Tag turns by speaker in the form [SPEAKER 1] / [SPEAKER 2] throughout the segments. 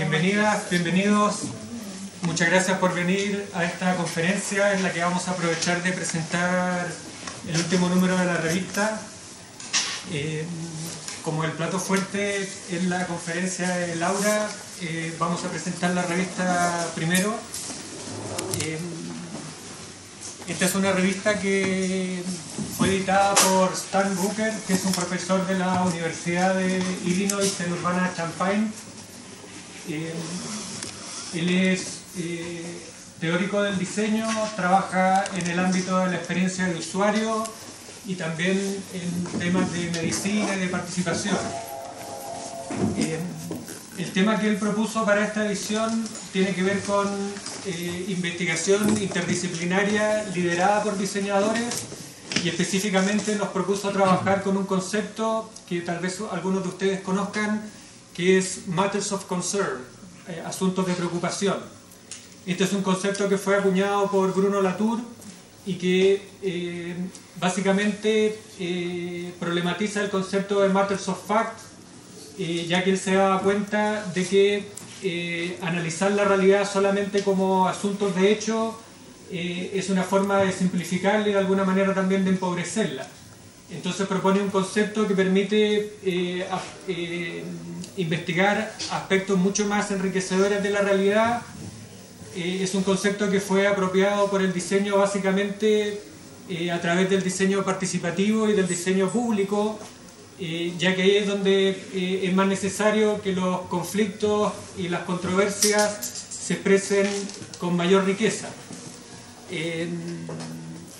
[SPEAKER 1] Bienvenidas, bienvenidos. Muchas gracias por venir a esta conferencia en la que vamos a aprovechar de presentar el último número de la revista. Eh, como el plato fuerte en la conferencia de Laura, eh, vamos a presentar la revista primero. Eh, esta es una revista que fue editada por Stan Booker, que es un profesor de la Universidad de Illinois en Urbana-Champaign. Eh, él es eh, teórico del diseño, trabaja en el ámbito de la experiencia del usuario y también en temas de medicina y de participación. Eh, el tema que él propuso para esta edición tiene que ver con eh, investigación interdisciplinaria liderada por diseñadores y específicamente nos propuso trabajar con un concepto que tal vez algunos de ustedes conozcan, que es Matters of Concern, eh, asuntos de preocupación. Este es un concepto que fue acuñado por Bruno Latour y que eh, básicamente problematiza el concepto de Matters of Fact eh, ya que él se daba cuenta de que eh, analizar la realidad solamente como asuntos de hecho eh, es una forma de simplificarla y de alguna manera también de empobrecerla. Entonces propone un concepto que permite investigar aspectos mucho más enriquecedores de la realidad. es un concepto que fue apropiado por el diseño básicamente a través del diseño participativo y del diseño público, eh, ya que ahí es donde eh, es más necesario que los conflictos y las controversias se expresen con mayor riqueza.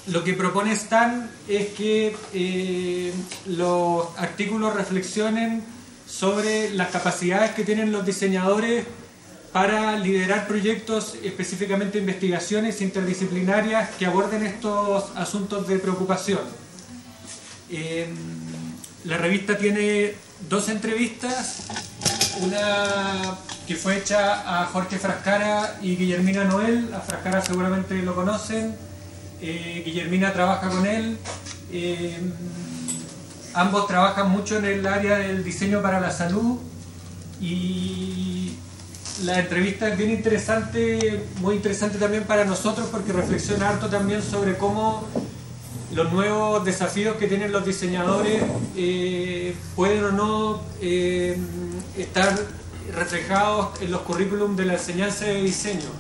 [SPEAKER 1] lo que propone Stan es que eh, los artículos reflexionen sobre las capacidades que tienen los diseñadores para liderar proyectos, específicamente investigaciones interdisciplinarias que aborden estos asuntos de preocupación. La revista tiene dos entrevistas, una que fue hecha a Jorge Frascara y Guillermina Noel, a Frascara seguramente lo conocen, eh, Guillermina trabaja con él, eh, ambos trabajan mucho en el área del diseño para la salud y la entrevista es bien interesante, muy interesante también para nosotros porque reflexiona harto también sobre cómo los nuevos desafíos que tienen los diseñadores eh, pueden o no eh, estar reflejados en los currículums de la enseñanza de diseño.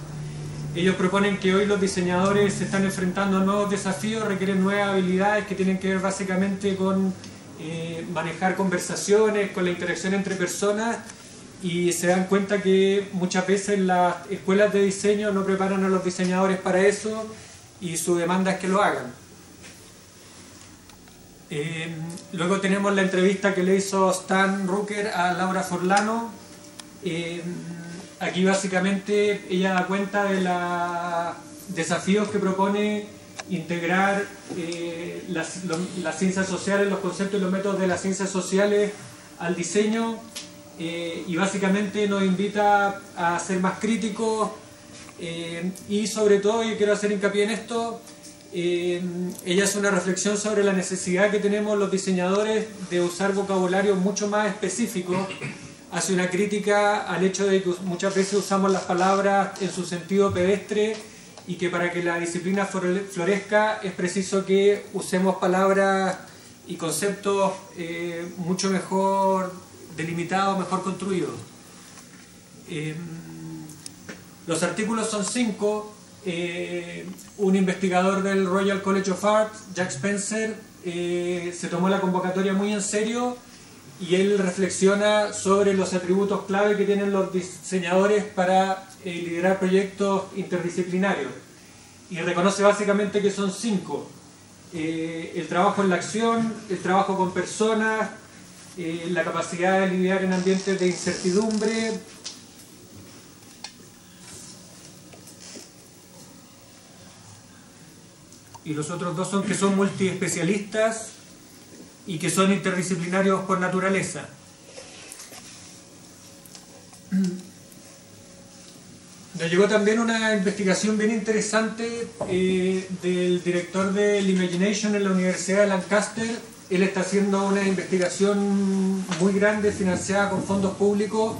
[SPEAKER 1] Ellos proponen que hoy los diseñadores se están enfrentando a nuevos desafíos, requieren nuevas habilidades que tienen que ver básicamente con eh, manejar conversaciones, con la interacción entre personas y se dan cuenta que muchas veces las escuelas de diseño no preparan a los diseñadores para eso y su demanda es que lo hagan. Eh, luego tenemos la entrevista que le hizo Stan Rooker a Laura Forlano. Eh, aquí básicamente ella da cuenta de los desafíos que propone integrar eh, las, las, ciencias sociales, los conceptos y los métodos de las ciencias sociales al diseño y básicamente nos invita a ser más críticos y sobre todo, y quiero hacer hincapié en esto, eh, ella hace una reflexión sobre la necesidad que tenemos los diseñadores de usar vocabulario mucho más específico. Hace una crítica al hecho de que muchas veces usamos las palabras en su sentido pedestre y que para que la disciplina florezca es preciso que usemos palabras y conceptos eh, mucho mejor delimitados, mejor construidos. Eh, los artículos son cinco, eh, un investigador del Royal College of Art, Jack Spencer, eh, se tomó la convocatoria muy en serio y él reflexiona sobre los atributos clave que tienen los diseñadores para eh, liderar proyectos interdisciplinarios. Y reconoce básicamente que son cinco. el trabajo en la acción, el trabajo con personas, la capacidad de lidiar en ambientes de incertidumbre, y los otros dos son que son multiespecialistas y que son interdisciplinarios por naturaleza. Nos llegó también una investigación bien interesante eh, del director del Imagination en la Universidad de Lancaster, él está haciendo una investigación muy grande financiada con fondos públicos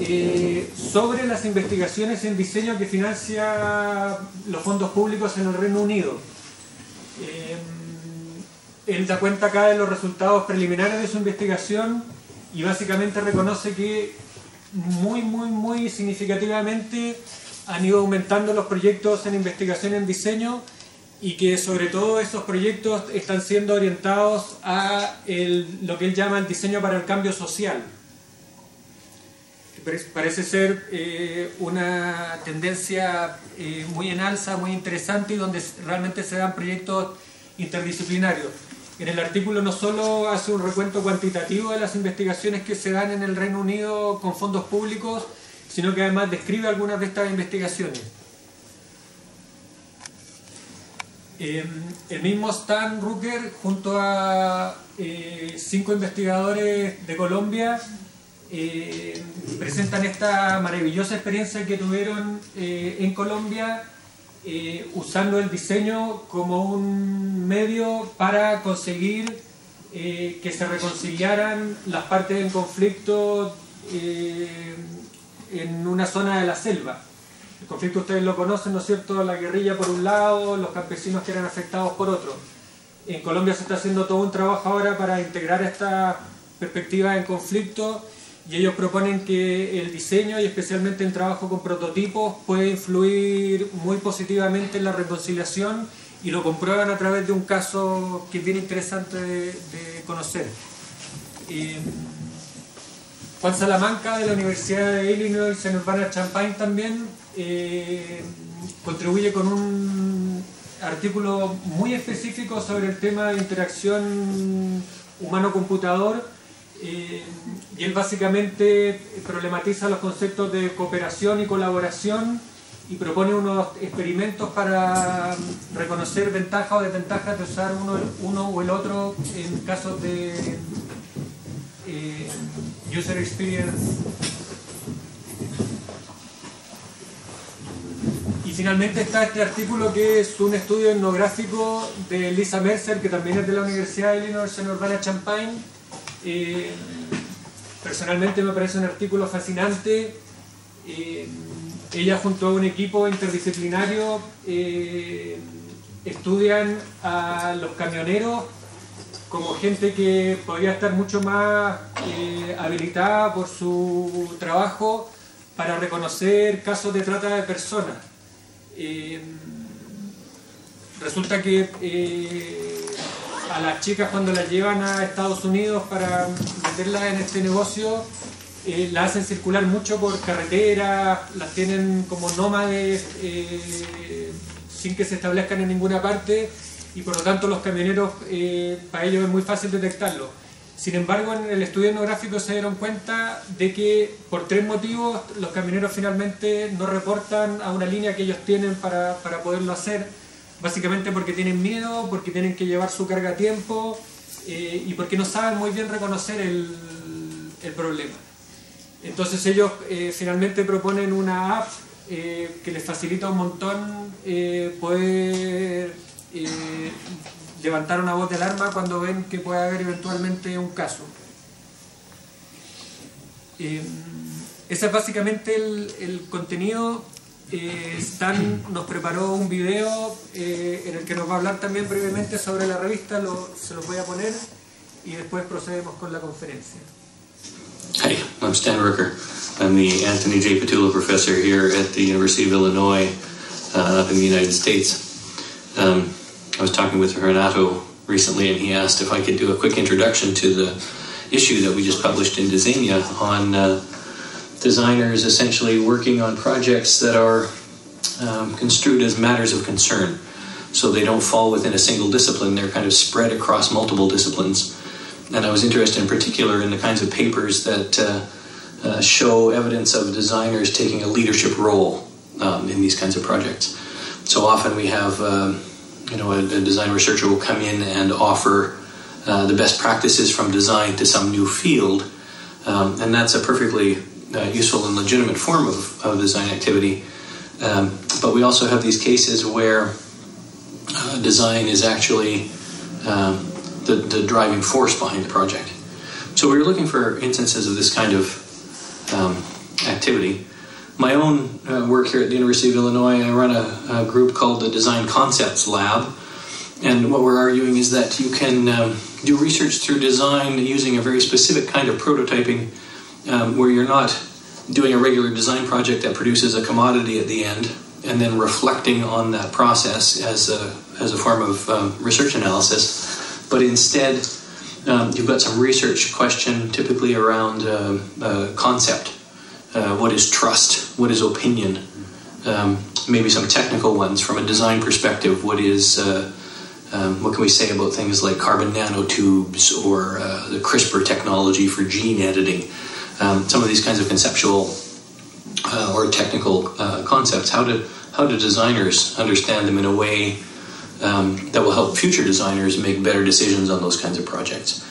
[SPEAKER 1] eh, sobre las investigaciones en diseño que financia los fondos públicos en el Reino Unido. Eh, él da cuenta acá de los resultados preliminares de su investigación y básicamente reconoce que muy, muy, muy significativamente han ido aumentando los proyectos en investigación en diseño y que sobre todo esos proyectos están siendo orientados a lo que él llama el diseño para el cambio social. Parece ser eh, una tendencia eh, muy en alza, muy interesante y donde realmente se dan proyectos interdisciplinarios. En el artículo no solo hace un recuento cuantitativo de las investigaciones que se dan en el Reino Unido con fondos públicos, sino que además describe algunas de estas investigaciones. Em, el mismo Stan Rucker, junto a eh, cinco investigadores de Colombia, eh, presentan esta maravillosa experiencia que tuvieron eh, en Colombia usando el diseño como un medio para conseguir que se reconciliaran las partes en conflicto en una zona de la selva. El conflicto ustedes lo conocen, ¿no es cierto? La guerrilla por un lado, los campesinos que eran afectados por otro. En Colombia se está haciendo todo un trabajo ahora para integrar esta perspectiva en conflicto y ellos proponen que el diseño y especialmente el trabajo con prototipos puede influir muy positivamente en la reconciliación y lo comprueban a través de un caso que es bien interesante de, conocer. Juan Salamanca de la Universidad de Illinois en Urbana-Champaign también eh, contribuye con un artículo muy específico sobre el tema de interacción humano-computador eh, y él básicamente problematiza los conceptos de cooperación y colaboración y propone unos experimentos para reconocer ventajas o desventajas de usar uno, o el otro en casos de eh, user experience finalmente está este artículo que es un estudio etnográfico de Lisa Mercer, que también es de la Universidad de Illinois en Urbana-Champaign. Eh, personalmente me parece un artículo fascinante. Eh, ella junto a un equipo interdisciplinario eh, estudian a los camioneros como gente que podría estar mucho más habilitada por su trabajo para reconocer casos de trata de personas. Resulta que a las chicas cuando las llevan a Estados Unidos para meterlas en este negocio, eh, las hacen circular mucho por carretera, las tienen como nómades sin que se establezcan en ninguna parte y por lo tanto los camioneros, para ellos es muy fácil detectarlo sin embargo, en el estudio etnográfico se dieron cuenta de que por tres motivos los camioneros finalmente no reportan a una línea que ellos tienen para, poderlo hacer. Básicamente porque tienen miedo, porque tienen que llevar su carga a tiempo eh, y porque no saben muy bien reconocer el, problema. Entonces ellos eh, finalmente proponen una app eh, que les facilita un montón poder levantar una voz de alarma cuando ven que puede haber eventualmente un caso. Ese es básicamente el, contenido. Eh, Stan nos preparó un video eh, en el que nos va a hablar también brevemente sobre la revista, se los voy a poner y después procedemos con la conferencia.
[SPEAKER 2] I'm Stan Ruecker. I'm the Anthony J. Petullo Professor here at the University of Illinois uh, up in the United States. Um, I was talking with Renato recently, and he asked if I could do a quick introduction to the issue that we just published in Diseña on uh, designers essentially working on projects that are um, construed as matters of concern. So they don't fall within a single discipline, they're kind of spread across multiple disciplines. And I was interested in particular in the kinds of papers that uh, uh, show evidence of designers taking a leadership role um, in these kinds of projects. So often we have um, you know, a, a design researcher will come in and offer uh, the best practices from design to some new field, um, and that's a perfectly uh, useful and legitimate form of, of design activity. Um, but we also have these cases where uh, design is actually um, the, the driving force behind the project. So we were looking for instances of this kind of um, activity. My own uh, work here at the University of Illinois, I run a, a, group called the Design Concepts Lab. And what we're arguing is that you can um, do research through design using a very specific kind of prototyping um, where you're not doing a regular design project that produces a commodity at the end and then reflecting on that process as a, as a form of um, research analysis, but instead um, you've got some research question typically around uh, uh, concept. Uh, what is trust? What is opinion? Um, maybe some technical ones from a design perspective. What is uh, um, what can we say about things like carbon nanotubes or uh, the CRISPR technology for gene editing? Um, some of these kinds of conceptual uh, or technical concepts. How do how do designers understand them in a way um, that will help future designers make better decisions on those kinds of projects?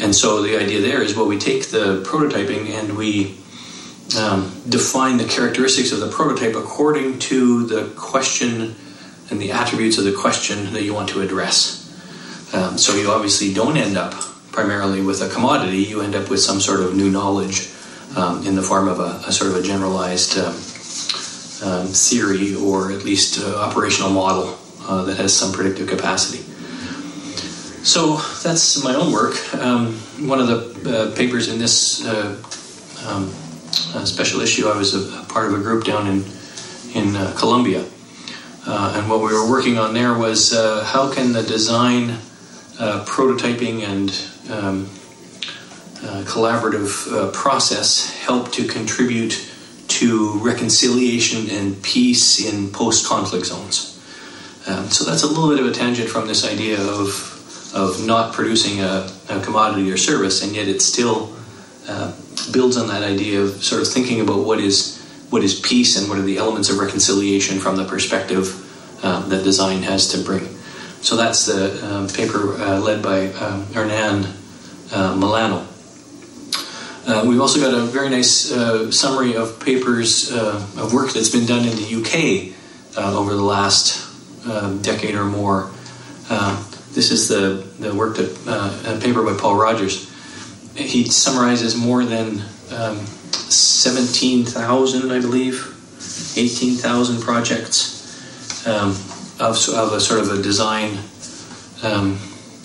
[SPEAKER 2] And so the idea there is well, we take the prototyping and we um, define the characteristics of the prototype according to the question and the attributes of the question that you want to address. Um, so you obviously don't end up primarily with a commodity, you end up with some sort of new knowledge um, in the form of a, a sort of a generalized um, um, theory or at least uh, operational model uh, that has some predictive capacity. So that's my own work. Um, one of the uh, papers in this uh, um, uh, special issue, I was a, a, part of a group down in in uh, Colombia, and what we were working on there was how can the design, prototyping, and um, collaborative process help to contribute to reconciliation and peace in post conflict zones. Um, so that's a little bit of a tangent from this idea of, of not producing a, a commodity or service, and yet it still uh, builds on that idea of sort of thinking about what is, what is peace and what are the elements of reconciliation from the perspective um, that design has to bring. So that's the um, paper uh, led by um, Hernan uh, Milano. Uh, we've also got a very nice uh, summary of papers uh, of work that's been done in the UK uh, over the last uh, decade or more. This is the, the work that a paper by Paul Rodgers. He summarizes more than um, 17,000, I believe, 18,000 projects um, of, of a sort of a design um,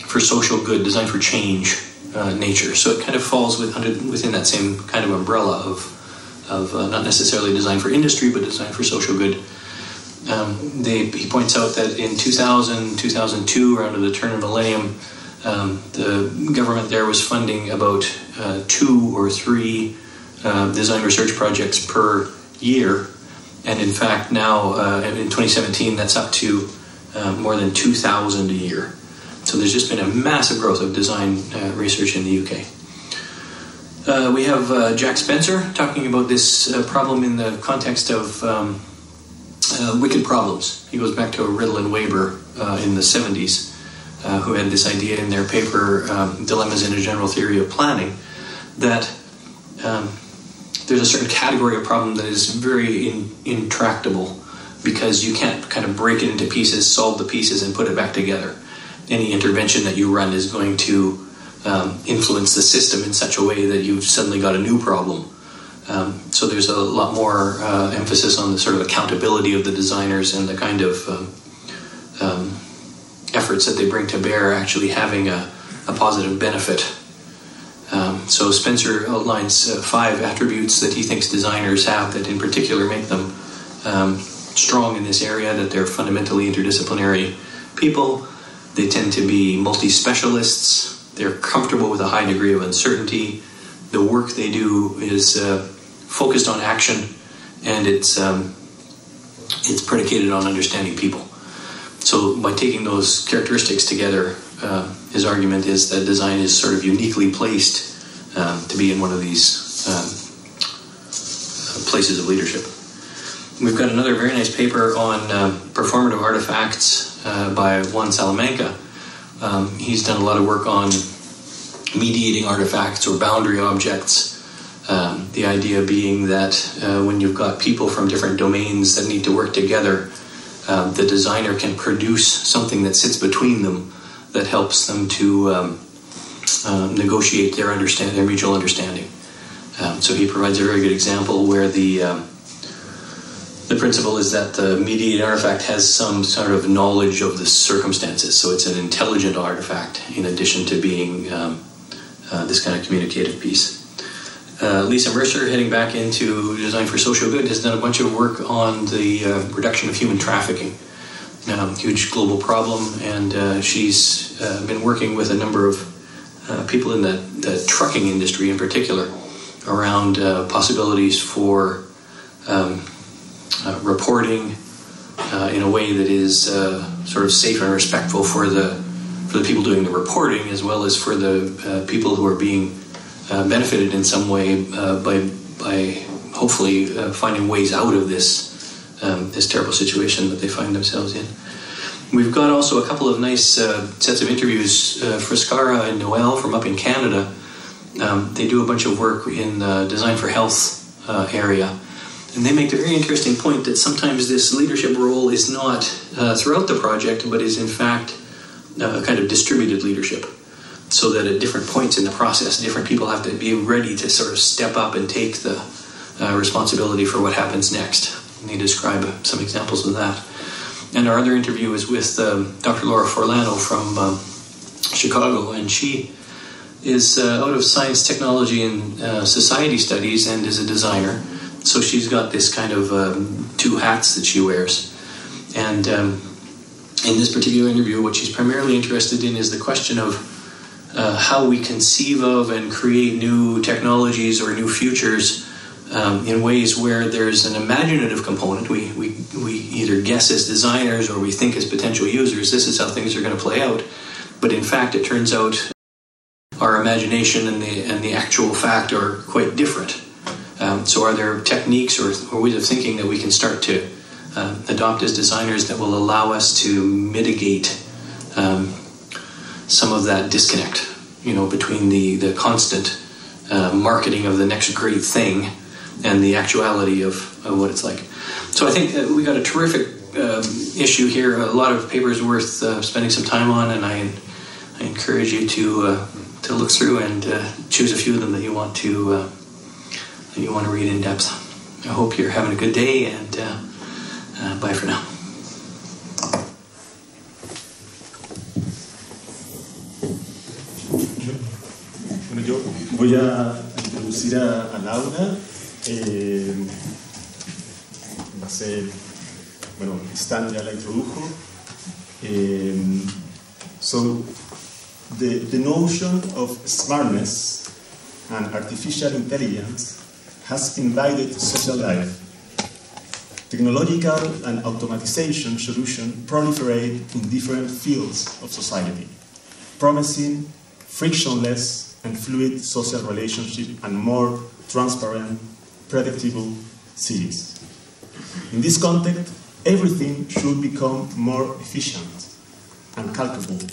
[SPEAKER 2] for social good, design for change uh, nature. So it kind of falls with, under, within that same kind of umbrella of, of uh, not necessarily designed for industry, but designed for social good. Um, they, he points out that in 2000, 2002, around the turn of the millennium, um, the government there was funding about uh, two or three uh, design research projects per year. And in fact, now uh, in 2017, that's up to uh, more than 2,000 a year. So there's just been a massive growth of design uh, research in the UK. Uh, we have uh, Jack Spencer talking about this uh, problem in the context of um, wicked problems. He goes back to Rittel and Webber in the 70s, who had this idea in their paper, um, Dilemmas in a General Theory of Planning, that um, there's a certain category of problem that is very in, intractable because you can't kind of break it into pieces, solve the pieces, and put it back together any intervention that you run is going to um, influence the system in such a way that you've suddenly got a new problem. Um, so there's a lot more uh, emphasis on the sort of accountability of the designers and the kind of um, um efforts that they bring to bear actually having a, a positive benefit. Um, so Spencer outlines uh, five attributes that he thinks designers have that in particular make them um, strong in this area, that they're fundamentally interdisciplinary people, they tend to be multi specialists. They're comfortable with a high degree of uncertainty. The work they do is uh, focused on action, and it's um, it's predicated on understanding people. So, by taking those characteristics together, uh, his argument is that design is sort of uniquely placed um, to be in one of these um, places of leadership. We've got another very nice paper on uh, performative artifacts uh, by Juan Salamanca. Um, he's done a lot of work on mediating artifacts or boundary objects. Um, the idea being that uh, when you've got people from different domains that need to work together, the designer can produce something that sits between them that helps them to um, uh, negotiate their understand their mutual understanding. Um, so he provides a very good example where the um, the principle is that the mediated artifact has some sort of knowledge of the circumstances, so it's an intelligent artifact in addition to being um, uh, this kind of communicative piece. Uh, Lisa Mercer, heading back into Design for Social Good, has done a bunch of work on the uh, reduction of human trafficking. Um, huge global problem, and uh, she's uh, been working with a number of uh, people in the, the, trucking industry in particular around uh, possibilities for um, reporting in a way that is sort of safe and respectful for the for the people doing the reporting as well as for the people who are being uh, benefited in some way uh, by by hopefully uh, finding ways out of this um, this terrible situation that they find themselves in. We've got also a couple of nice uh, sets of interviews. Uh, Frascara and Noel from up in Canada. Um, they do a bunch of work in the design for health area. And they make the very interesting point that sometimes this leadership role is not throughout the project, but is in fact a kind of distributed leadership so that at different points in the process, different people have to be ready to sort of step up and take the uh, responsibility for what happens next. And they describe some examples of that. And our other interview is with um, Dr. Laura Forlano from um, Chicago, and she is uh, out of science, technology, and uh, society studies and is a designer. So she's got this kind of um, two hats that she wears. And um, in this particular interview, what she's primarily interested in is the question of uh, how we conceive of and create new technologies or new futures um, in ways where there's an imaginative component. We, we, we either guess as designers or we think as potential users, this is how things are going to play out. But in fact, it turns out our imagination and the, and the actual fact are quite different. Um, so, are there techniques or, or, ways of thinking that we can start to uh, adopt as designers that will allow us to mitigate um, some of that disconnect, you know, between the the constant uh, marketing of the next great thing and the actuality of, of what it's like. So I think we got a terrific um, issue here. A lot of papers worth uh, spending some time on, and I, I encourage you to uh, to look through and uh, choose a few of them that you want to uh, that you want to read in depth. I hope you're having a good day, and uh, bye for now.
[SPEAKER 3] voy a introducir a, a Laura. Eh, va a ser, bueno, Stan ya la introdujo. Eh, so, the, the notion of smartness and artificial intelligence has invaded social life. Technological and automatization solutions proliferate in different fields of society, promising frictionless and fluid social relationships and more transparent, predictable cities. In this context, everything should become more efficient and calculable,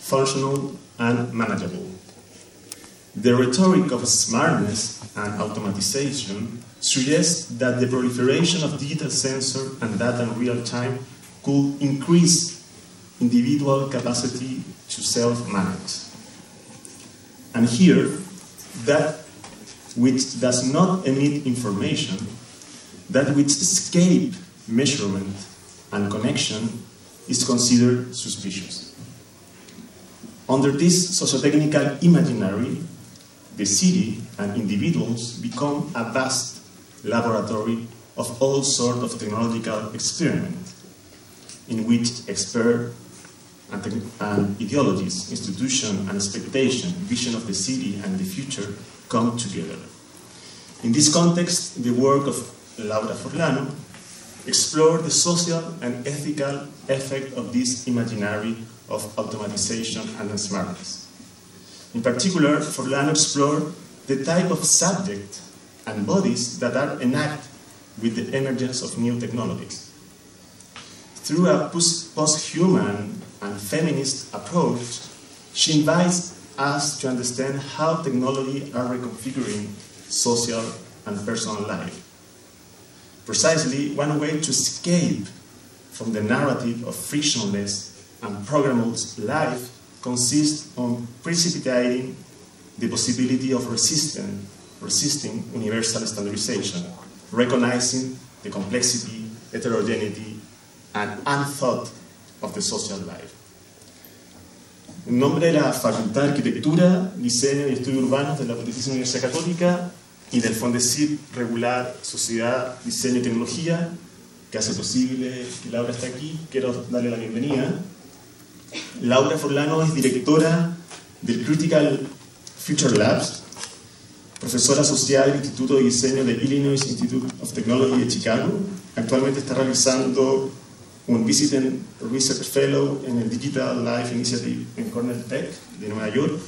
[SPEAKER 3] functional and manageable. The rhetoric of smartness and automatization suggests that the proliferation of digital sensor and data in real time could increase individual capacity to self-manage. And here, that which does not emit information, that which escape measurement and connection is considered suspicious. Under this sociotechnical imaginary, the city and individuals become a vast laboratory of all sorts of technological experiment in which expert and, and ideologies, institution and expectation, vision of the city and the future come together. In this context, the work of Laura Forlano explored the social and ethical effect of this imaginary of automatization and smartness. In particular, Forlano explored the type of subject and bodies that are enact with the emergence of new technologies. Through a post-human and feminist approach, she invites us to understand how technology are reconfiguring social and personal life. Precisely one way to escape from the narrative of frictionless and programmable life consists on precipitating the possibility of resisting, resisting universal standardization, recognizing the complexity, heterogeneity, and unthought of the social life. En nombre de la Facultad de Arquitectura, Diseño y Estudios Urbanos de la Pontificia Universidad Católica y del FONDECIP Regular Sociedad, Diseño y Tecnología, que hace posible que Laura esté aquí, quiero darle la bienvenida. Laura Forlano es directora del Critical Future Labs, profesora asociada del Instituto de Diseño de Illinois Institute of Technology de Chicago. Actualmente está realizando un Visiting Research Fellow en el Digital Life Initiative en Cornell Tech de Nueva York.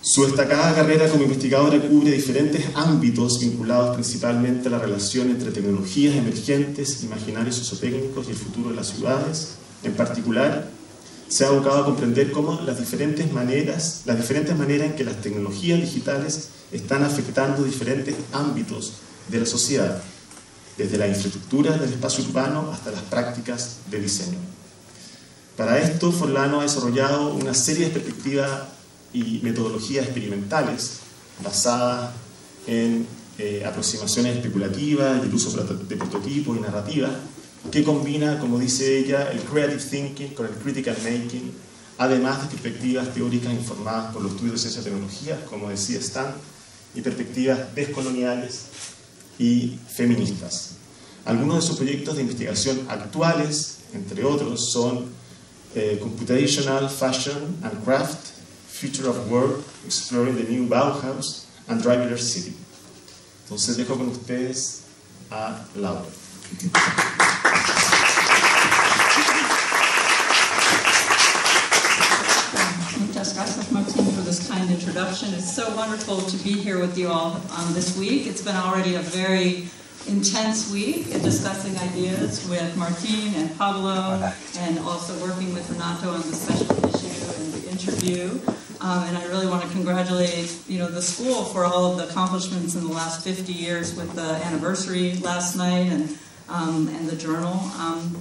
[SPEAKER 3] Su destacada carrera como investigadora cubre diferentes ámbitos vinculados principalmente a la relación entre tecnologías emergentes, imaginarios sociotécnicos y el futuro de las ciudades. En particular, se ha abocado a comprender cómo las diferentes maneras, las diferentes maneras en que las tecnologías digitales están afectando diferentes ámbitos de la sociedad, desde la infraestructura del espacio urbano hasta las prácticas de diseño. Para esto, Forlano ha desarrollado una serie de perspectivas y metodologías experimentales basadas en eh, aproximaciones especulativas y el uso de prototipos y narrativas que combina, como dice ella, el creative thinking con el critical making, además de perspectivas teóricas informadas por los estudios de ciencia y tecnología, como decía Stan, y perspectivas descoloniales y feministas. Algunos de sus proyectos de investigación actuales, entre otros, son eh, Computational Fashion and Craft, Future of Work, Exploring the New Bauhaus, and Driverless City. Entonces dejo con ustedes a Laura.
[SPEAKER 4] So wonderful to be here with you all um, this week. It's been already a very intense week in discussing ideas with Martin and Pablo, and also working with Renato on the special issue and the interview. Um, and I really want to congratulate, you know, the school for all of the accomplishments in the last 50 years with the anniversary last night and um, and the journal. Um,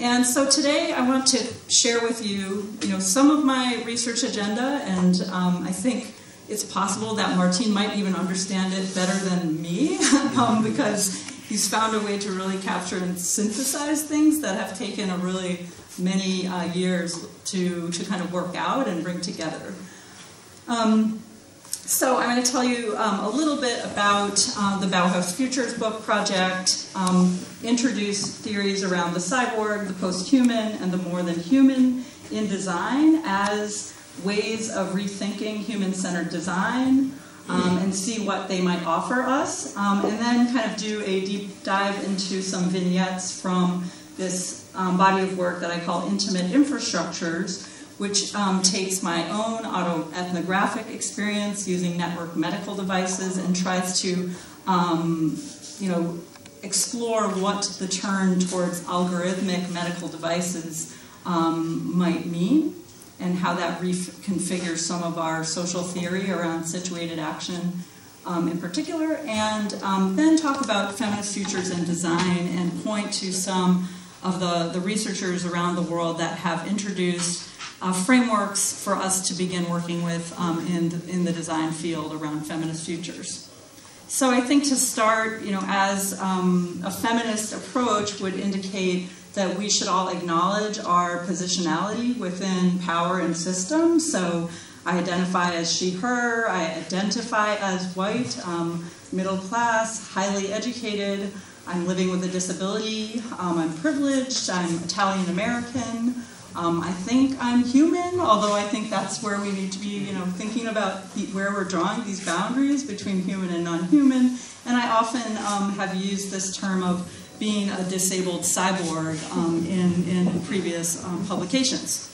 [SPEAKER 4] and so today I want to share with you, you know, some of my research agenda, and um, I think it's possible that Martin might even understand it better than me um, because he's found a way to really capture and synthesize things that have taken a really many uh, years to, to kind of work out and bring together. Um, so I'm going to tell you um, a little bit about uh, the Bauhaus Futures Book Project, um, introduce theories around the cyborg, the post-human, and the more than human in design as ways of rethinking human-centered design, um, and see what they might offer us, um, and then kind of do a deep dive into some vignettes from this um, body of work that I call Intimate Infrastructures, which um, takes my own autoethnographic experience using network medical devices and tries to, um, you know, explore what the turn towards algorithmic medical devices um, might mean and how that reconfigures some of our social theory around situated action um, in particular, and um, then talk about feminist futures and design and point to some of the, the researchers around the world that have introduced uh, frameworks for us to begin working with um, in, the, in the design field around feminist futures. So I think to start, you know, as um, a feminist approach would indicate that we should all acknowledge our positionality within power and systems. So I identify as she, her, I identify as white, um, middle class, highly educated, I'm living with a disability, um, I'm privileged, I'm Italian American. Um, I think I'm human, although I think that's where we need to be, you know, thinking about the, where we're drawing these boundaries between human and non-human. And I often um, have used this term of being a disabled cyborg um, in, in previous um, publications.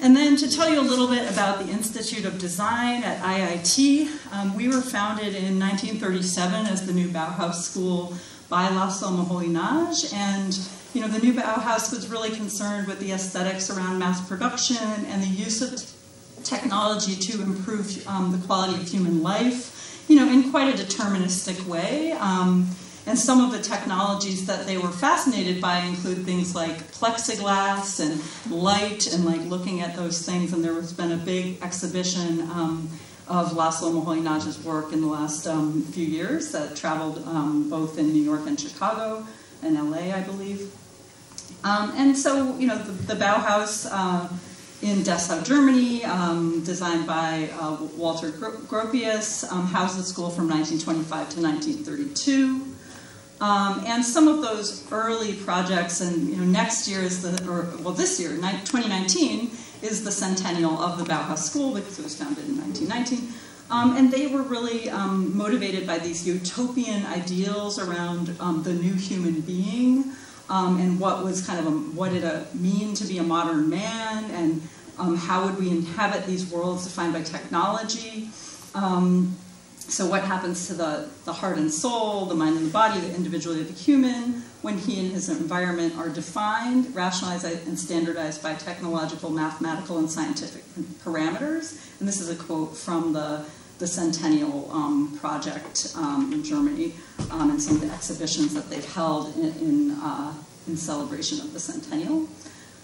[SPEAKER 4] And then to tell you a little bit about the Institute of Design at IIT, um, we were founded in 1937 as the new Bauhaus School by Laszlo Moholy-Nagy, and you know, the new Bauhaus was really concerned with the aesthetics around mass production and the use of technology to improve um, the quality of human life, you know, in quite a deterministic way. Um, and some of the technologies that they were fascinated by include things like plexiglass and light and like looking at those things. And there has been a big exhibition um, of Laszlo Moholy-Nagy's work in the last um, few years that traveled um, both in New York and Chicago and LA, I believe. Um, and so, you know, the, the Bauhaus uh, in Dessau, Germany, um, designed by uh, Walter Gropius, um, housed the school from 1925 to 1932. Um, and some of those early projects, and you know, next year is the, or well, this year, 2019, is the centennial of the Bauhaus School because it was founded in 1919. Um, and they were really um, motivated by these utopian ideals around um, the new human being um, and what was kind of a, what did it mean to be a modern man and um, how would we inhabit these worlds defined by technology. Um, so what happens to the, the heart and soul, the mind and the body, the individuality of the human, when he and his environment are defined, rationalized, and standardized by technological, mathematical, and scientific parameters. And this is a quote from the, the Centennial um, Project um, in Germany um, and some of the exhibitions that they've held in, in, uh, in celebration of the Centennial.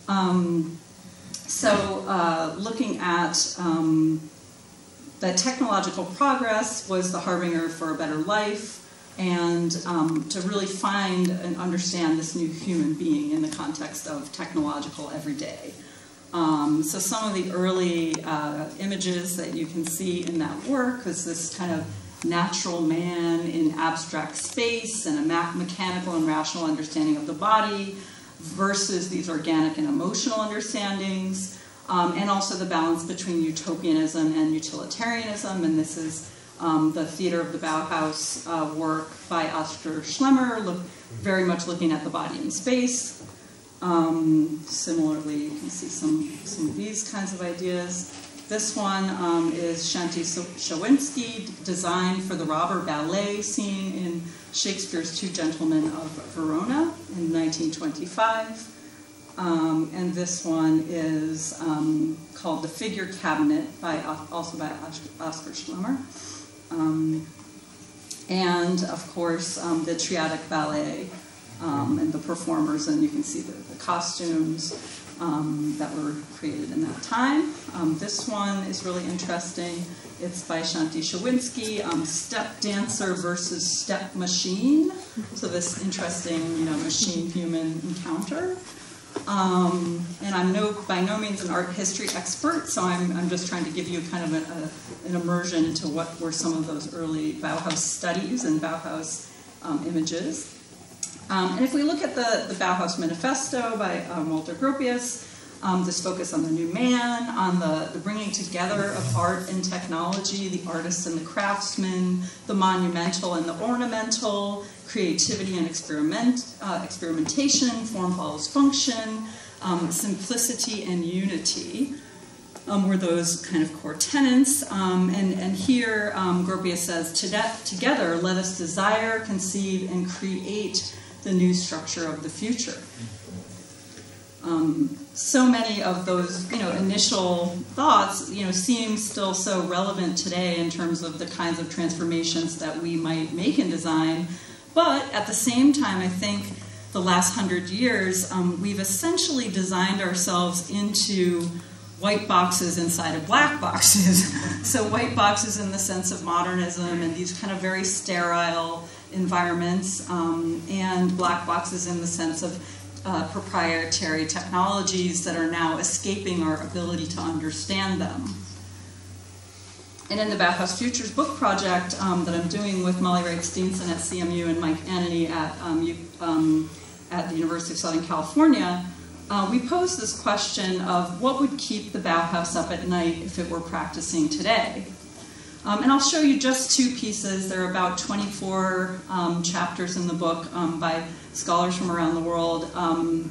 [SPEAKER 4] Um, so uh, looking at um, that technological progress was the harbinger for a better life, and um, to really find and understand this new human being in the context of technological everyday. Um, so some of the early uh, images that you can see in that work is this kind of natural man in abstract space and a mechanical and rational understanding of the body versus these organic and emotional understandings um, and also the balance between utopianism and utilitarianism. And this is um, the Theater of the Bauhaus uh, work by Oskar Schlemmer, look, very much looking at the body in space. Um, similarly, you can see some, some of these kinds of ideas. This one um, is Xanti Schawinsky, designed for the robber ballet scene in Shakespeare's Two Gentlemen of Verona in 1925. Um, and this one is um, called The Figure Cabinet, by also by Oskar Schlemmer. Um, and of course, um, the Triadic Ballet um, and the performers, and you can see the, the costumes um, that were created in that time. this one is really interesting. It's by Xanti Schawinsky, Step Dancer versus Step Machine. So this interesting, you know, machine-human encounter. Um, and I'm no, by no means an art history expert, so I'm, I'm just trying to give you kind of a, a, an immersion into what were some of those early Bauhaus studies and Bauhaus um, images. Um, and if we look at the, the Bauhaus Manifesto by um, Walter Gropius, um, this focus on the new man, on the, the bringing together of art and technology, the artist and the craftsman, the monumental and the ornamental, creativity and experiment, uh, experimentation, form follows function, um, simplicity and unity. Um, were those kind of core tenets. Um, and, and here, um, Gropius says, Together, let us desire, conceive, and create the new structure of the future. Um, so many of those, you know, initial thoughts, you know, seem still so relevant today in terms of the kinds of transformations that we might make in design but at the same time, I think the last hundred years, um, we've essentially designed ourselves into white boxes inside of black boxes. so, white boxes in the sense of modernism and these kind of very sterile environments, um, and black boxes in the sense of uh, proprietary technologies that are now escaping our ability to understand them. And in the Bauhaus Futures book project um, that I'm doing with Molly Wright Steenson at CMU and Mike Ananny at, um, um, at the University of Southern California, uh, we posed this question of what would keep the Bauhaus up at night if it were practicing today. Um, and I'll show you just two pieces. There are about 24 um, chapters in the book um, by scholars from around the world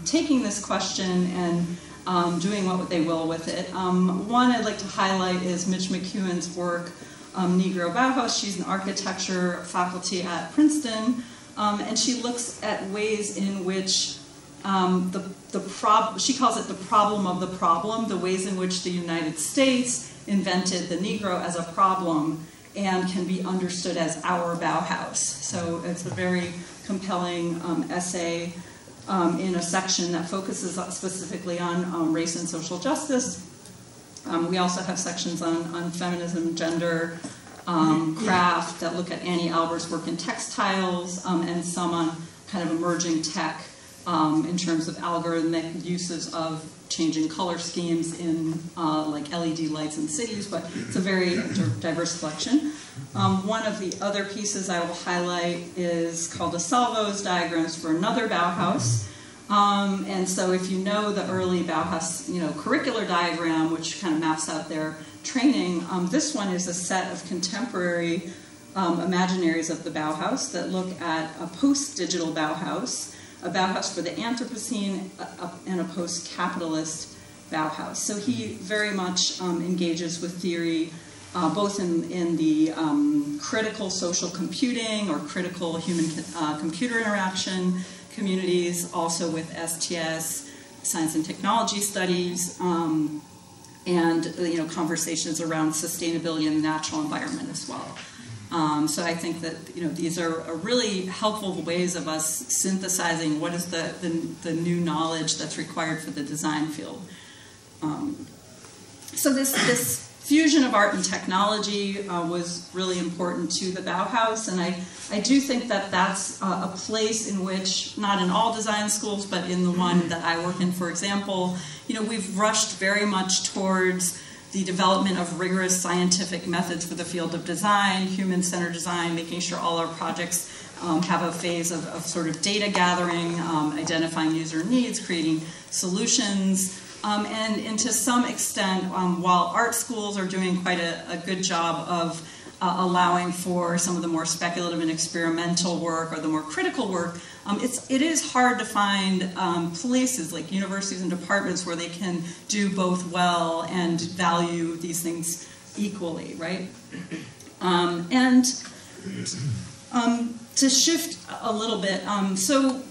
[SPEAKER 4] taking this question and um, doing what they will with it. Um, one I'd like to highlight is Mitch McEwen's work, um, Negro Bauhaus. She's an architecture faculty at Princeton, um, and she looks at ways in which um, the, the prob- she calls it the problem of the problem, the ways in which the United States invented the Negro as a problem and can be understood as our Bauhaus. So it's a very compelling um, essay um, in a section that focuses specifically on um, race and social justice. Um, we also have sections on, on feminism, gender, um, craft that look at Anni Albers' work in textiles, um, and some on kind of emerging tech um, in terms of algorithmic uses of changing color schemes in uh, like LED lights in cities, but it's a very diverse collection. Um, one of the other pieces I will highlight is called a Salvo's Diagrams for Another Bauhaus. Um, and so if you know the early Bauhaus, you know, curricular diagram, which kind of maps out their training, um, this one is a set of contemporary um, imaginaries of the Bauhaus that look at a post-digital Bauhaus, a Bauhaus for the Anthropocene, and a post-capitalist Bauhaus. So he very much um, engages with theory uh, both in, in the um, critical social computing or critical human uh, computer interaction communities, also with STS, science and technology studies, um, and you know conversations around sustainability in the natural environment as well. Um, so I think that you know these are, are, really helpful ways of us synthesizing what is the, the, the new knowledge that's required for the design field. Um, so this this fusion of art and technology uh, was really important to the Bauhaus, and I, I do think that that's uh, a place in which, not in all design schools, but in the one that I work in, for example, you know, we've rushed very much towards the development of rigorous scientific methods for the field of design, human-centered design, making sure all our projects um, have a phase of, of, sort of data gathering, um, identifying user needs, creating solutions, um, and, and to some extent, um, while art schools are doing quite a, a good job of uh, allowing for some of the more speculative and experimental work or the more critical work, um, it's, it is hard to find um, places like universities and departments where they can do both well and value these things equally, right? Um, and um, to shift a little bit, so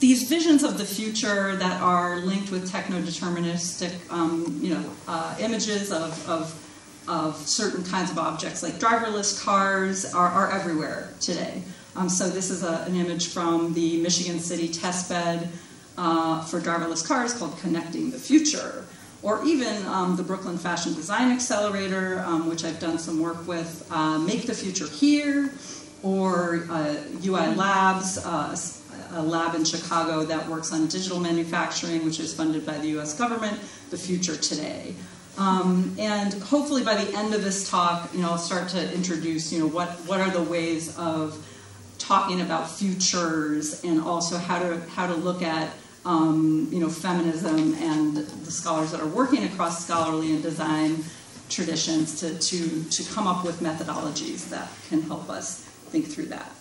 [SPEAKER 4] these visions of the future that are linked with techno-deterministic, um, you know, uh, images of, of, of, certain kinds of objects, like driverless cars, are, are everywhere today. Um, so this is a, an image from the Michigan City testbed uh, for driverless cars called Connecting the Future. Or even um, the Brooklyn Fashion Design Accelerator, um, which I've done some work with, uh, Make the Future Here, or uh, UI Labs, uh, a lab in Chicago that works on digital manufacturing, which is funded by the US government, the future today. Um, and hopefully by the end of this talk, you know, I'll start to introduce, you know, what, what are the ways of talking about futures and also how to, how to look at, um, you know, feminism and the scholars that are working across scholarly and design traditions to, to, to come up with methodologies that can help us think through that.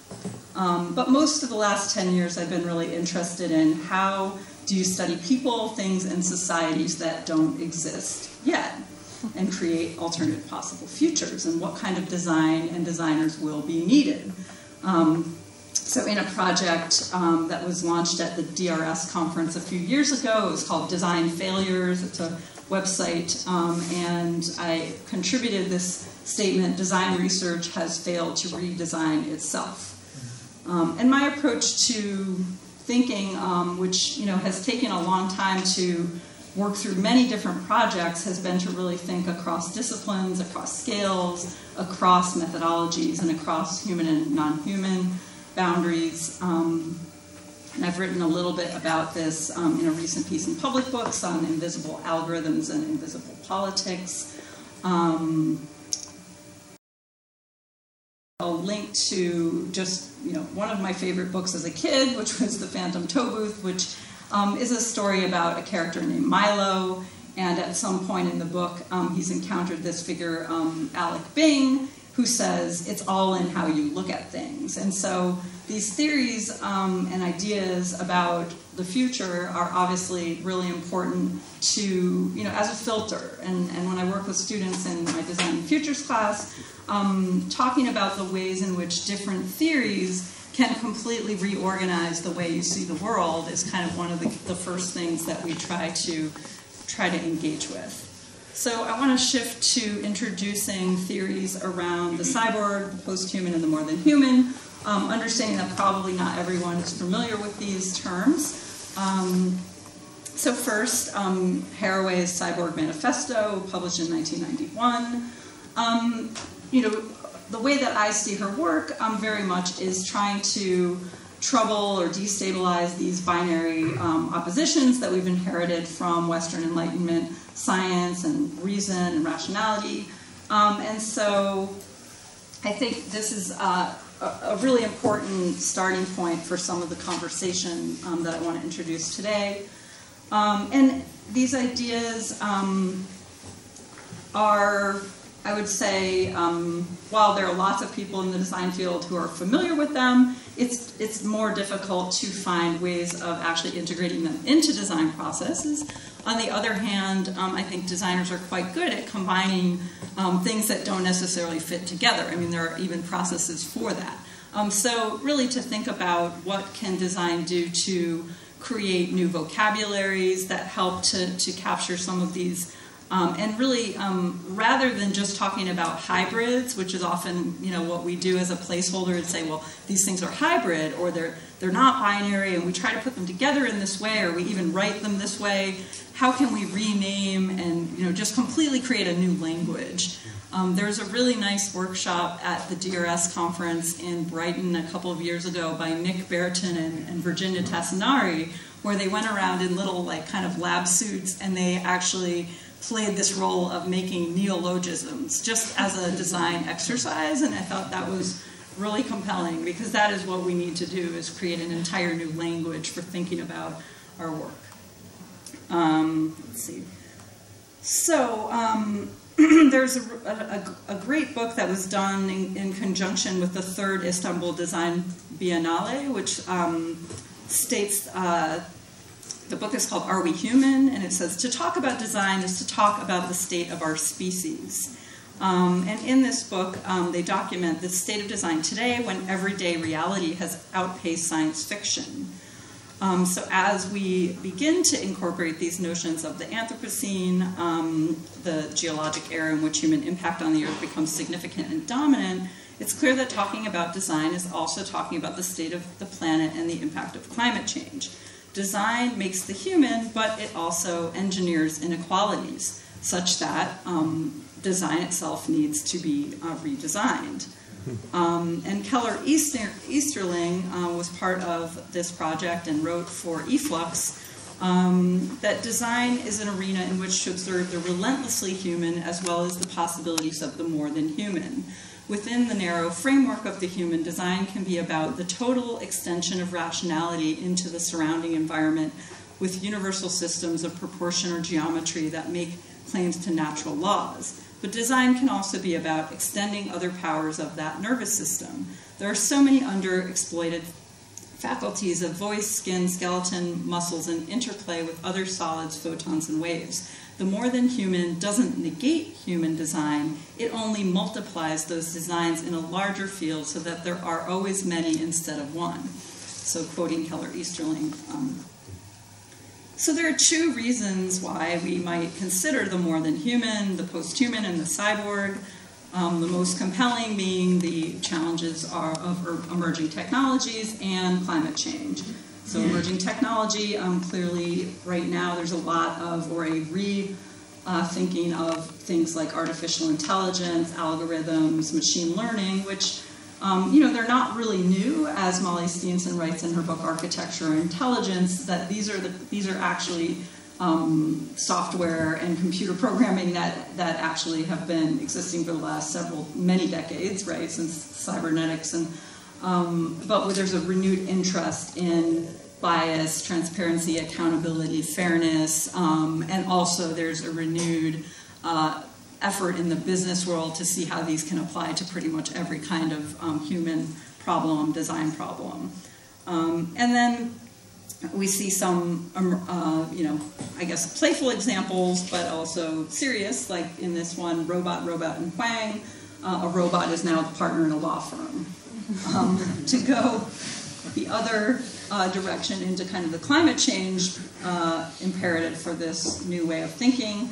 [SPEAKER 4] Um, but most of the last 10 years, I've been really interested in how do you study people, things, and societies that don't exist yet and create alternative possible futures and what kind of design and designers will be needed. Um, so in a project um, that was launched at the DRS conference a few years ago, it was called Design Failures. It's a website, um, and I contributed this statement, design research has failed to redesign itself. Um, and my approach to thinking, um, which you know has taken a long time to work through many different projects, has been to really think across disciplines, across scales, across methodologies, and across human and non-human boundaries. Um, and I've written a little bit about this um, in a recent piece in public books on invisible algorithms and invisible politics. Um, I'll link to just you know one of my favorite books as a kid, which was The Phantom Tollbooth, which um, is a story about a character named Milo. And at some point in the book, um, he's encountered this figure, um, Alec Bing, who says it's all in how you look at things. And so these theories um, and ideas about the future are obviously really important to, you know, as a filter. And, and when I work with students in my Design Futures class, um, talking about the ways in which different theories can completely reorganize the way you see the world is kind of one of the, the first things that we try to try to engage with. So I want to shift to introducing theories around the cyborg, the post-human, and the more than human. um, understanding that probably not everyone is familiar with these terms. Um, so first, um, Haraway's Cyborg Manifesto, published in 1991. Um, you know, the way that I see her work um, very much is trying to trouble or destabilize these binary um, oppositions that we've inherited from Western Enlightenment science and reason and rationality. Um, and so I think this is uh, a, really important starting point for some of the conversation um, that I want to introduce today. Um, and these ideas um, are I would say, um, while there are lots of people in the design field who are familiar with them, it's, it's more difficult to find ways of actually integrating them into design processes. On the other hand, um, I think designers are quite good at combining um, things that don't necessarily fit together. I mean, there are even processes for that. Um, so, really, to think about what can design do to create new vocabularies that help to, to capture some of these um, and really, um, rather than just talking about hybrids, which is often you know what we do as a placeholder and say, well, these things are hybrid or they're they're not binary, and we try to put them together in this way, or we even write them this way. How can we rename and you know just completely create a new language? Um, there was a really nice workshop at the DRS conference in Brighton a couple of years ago by Nik Baerten and, and Virginia Tassinari, where they went around in little like kind of lab suits and they actually played this role of making neologisms just as a design exercise, and I thought that was really compelling because that is what we need to do is create an entire new language for thinking about our work. Um, let's see. So um, there's a, a, a, great book that was done in, in, conjunction with the third Istanbul Design Biennale, which um, states uh, the book is called Are We Human? And it says to talk about design is to talk about the state of our species. Um, and in this book, um, they document the state of design today when everyday reality has outpaced science fiction. Um, so, as we begin to incorporate these notions of the Anthropocene, um, the geologic era in which human impact on the earth becomes significant and dominant, it's clear that talking about design is also talking about the state of the planet and the impact of climate change. Design makes the human, but it also engineers inequalities such that um, design itself needs to be uh, redesigned. Um, and Keller Easter, Easterling uh, was part of this project and wrote for eFlux um, that design is an arena in which to observe the relentlessly human as well as the possibilities of the more than human within the narrow framework of the human, design can be about the total extension of rationality into the surrounding environment with universal systems of proportion or geometry that make claims to natural laws. But design can also be about extending other powers of that nervous system. There are so many underexploited faculties of voice, skin, skeleton, muscles, and interplay with other solids, photons, and waves the more than human doesn't negate human design, it only multiplies those designs in a larger field so that there are always many instead of one. So, quoting Keller Easterling. Um, so, there are two reasons why we might consider the more than human, the post human, and the cyborg. Um, the most compelling being the challenges are of emerging technologies and climate change. So emerging technology, um, clearly right now there's a lot of, or a rethinking uh, of things like artificial intelligence, algorithms, machine learning, which um, you know, they're not really new, as Molly Steenson writes in her book Architectural Intelligence, that these are the, these are actually um, software and computer programming that, that actually have been existing for the last several, many decades, right, since cybernetics and um, but there's a renewed interest in bias, transparency, accountability, fairness, um, and also there's a renewed uh, effort in the business world to see how these can apply to pretty much every kind of um, human problem, design problem. Um, and then we see some, um, uh, you know, I guess playful examples, but also serious, like in this one, Robot, Robot, and Hwang. Uh, a robot is now the partner in a law firm um, to go the other uh, direction into kind of the climate change uh, imperative for this new way of thinking.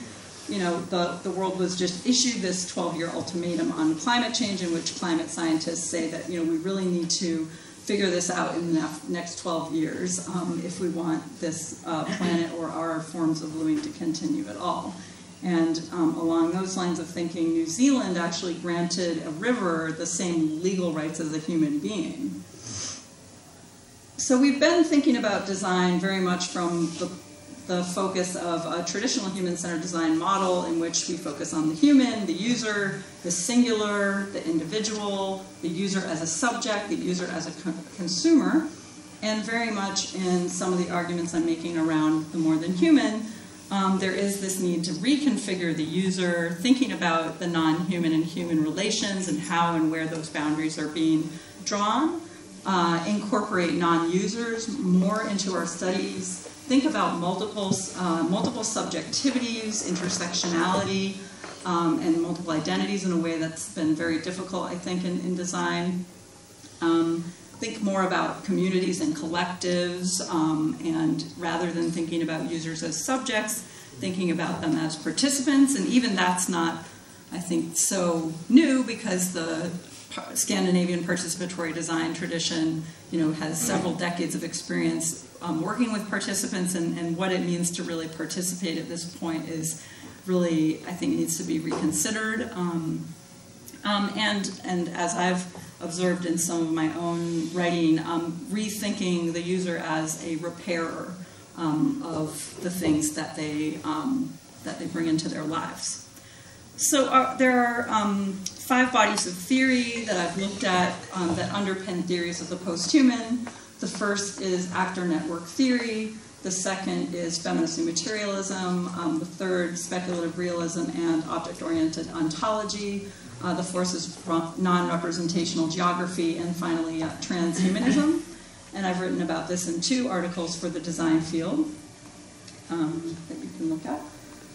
[SPEAKER 4] you know, the, the world was just issued this 12-year ultimatum on climate change in which climate scientists say that, you know, we really need to figure this out in the next 12 years um, if we want this uh, planet or our forms of living to continue at all. And um, along those lines of thinking, New Zealand actually granted a river the same legal rights as a human being. So we've been thinking about design very much from the, the focus of a traditional human-centered design model in which we focus on the human, the user, the singular, the individual, the user as a subject, the user as a co consumer, and very much in some of the arguments I'm making around the more than human, um, there is this need to reconfigure the user, thinking about the non-human and human relations and how and where those boundaries are being drawn, uh, incorporate non-users more into our studies, think about multiple, uh, multiple subjectivities, intersectionality, um, and multiple identities in a way that's been very difficult, I think, in, in design. Um, think more about communities and collectives, um, and rather than thinking about users as subjects, thinking about them as participants, and even that's not, I think, so new because the Scandinavian participatory design tradition, you know, has several decades of experience um, working with participants, and, and what it means to really participate at this point is really, I think, needs to be reconsidered. Um, um, and and as I've observed in some of my own writing, um, rethinking the user as a repairer um, of the things that they um, that they bring into their lives. So uh, there are um, five bodies of theory that I've looked at um, that underpin theories of the post-human. The first is actor network theory. The second is feminist materialism. Um, the third, speculative realism and object-oriented ontology uh, the forces from non-representational geography, and finally uh, transhumanism. And I've written about this in two articles for the design field um, that you can look at.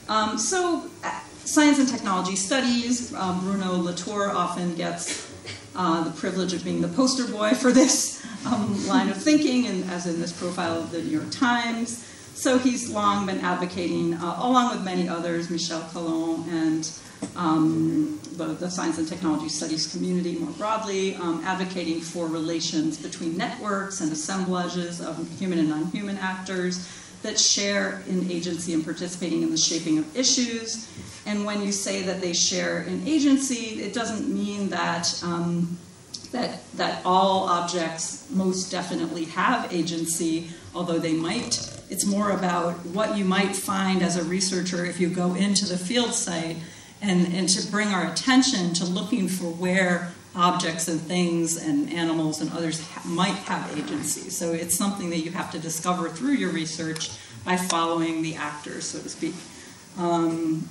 [SPEAKER 4] Um, so, uh, science and technology studies, um, Bruno Latour often gets uh, the privilege of being the poster boy for this um, line of thinking, and as in this profile of the New York Times. So he's long been advocating, uh, along with many others, Michel Callon and um, the, the, science and technology studies community more broadly, um, advocating for relations between networks and assemblages of human and non-human actors that share in agency and participating in the shaping of issues. And when you say that they share in agency, it doesn't mean that um, that that all objects most definitely have agency, although they might. It's more about what you might find as a researcher if you go into the field site and, and to bring our attention to looking for where objects and things and animals and others ha might have agency. So it's something that you have to discover through your research by following the actors, so to speak. Um,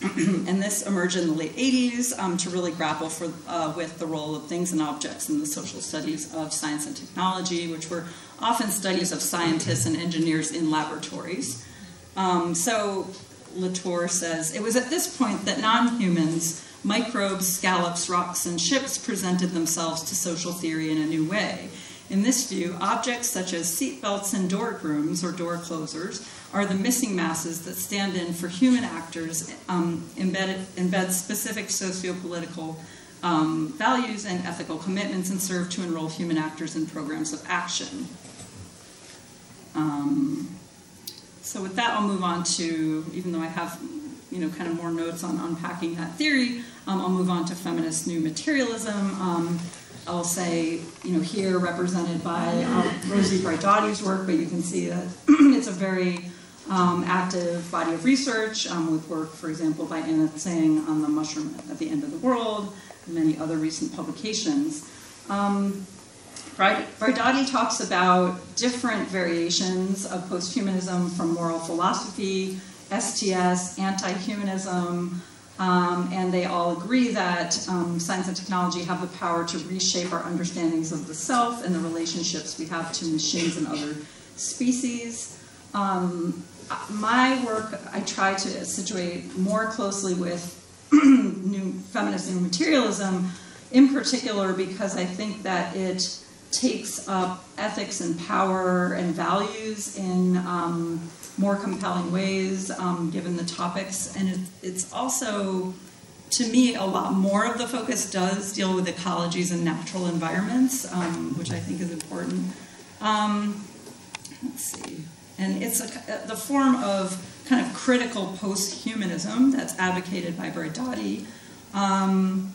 [SPEAKER 4] and this emerged in the late 80s um, to really grapple for, uh, with the role of things and objects in the social studies of science and technology, which were often studies of scientists and engineers in laboratories. Um, so Latour says, it was at this point that non-humans, microbes, scallops, rocks, and ships presented themselves to social theory in a new way. In this view, objects such as seatbelts and door grooms, or door closers, are the missing masses that stand in for human actors, um, embed, embed specific socio-political um, values and ethical commitments, and serve to enroll human actors in programs of action. Um, so with that, I'll move on to, even though I have, you know, kind of more notes on unpacking that theory, um, I'll move on to feminist new materialism. Um, I'll say, you know, here represented by uh, Rosi Braidotti's work, but you can see that it's a very um, active body of research um, with work, for example, by Anna Tsing on the mushroom at the end of the world, and many other recent publications. Um, Braidotti talks about different variations of posthumanism from moral philosophy, STS, anti-humanism, um, and they all agree that um, science and technology have the power to reshape our understandings of the self and the relationships we have to machines and other species. Um, my work, I try to situate more closely with new feminist new materialism, in particular because I think that it takes up ethics and power and values in um, more compelling ways, um, given the topics. And it, it's also, to me, a lot more of the focus does deal with ecologies and natural environments, um, which I think is important. Um, let's see. And it's a, the form of kind of critical post-humanism that's advocated by Braidotti. Um,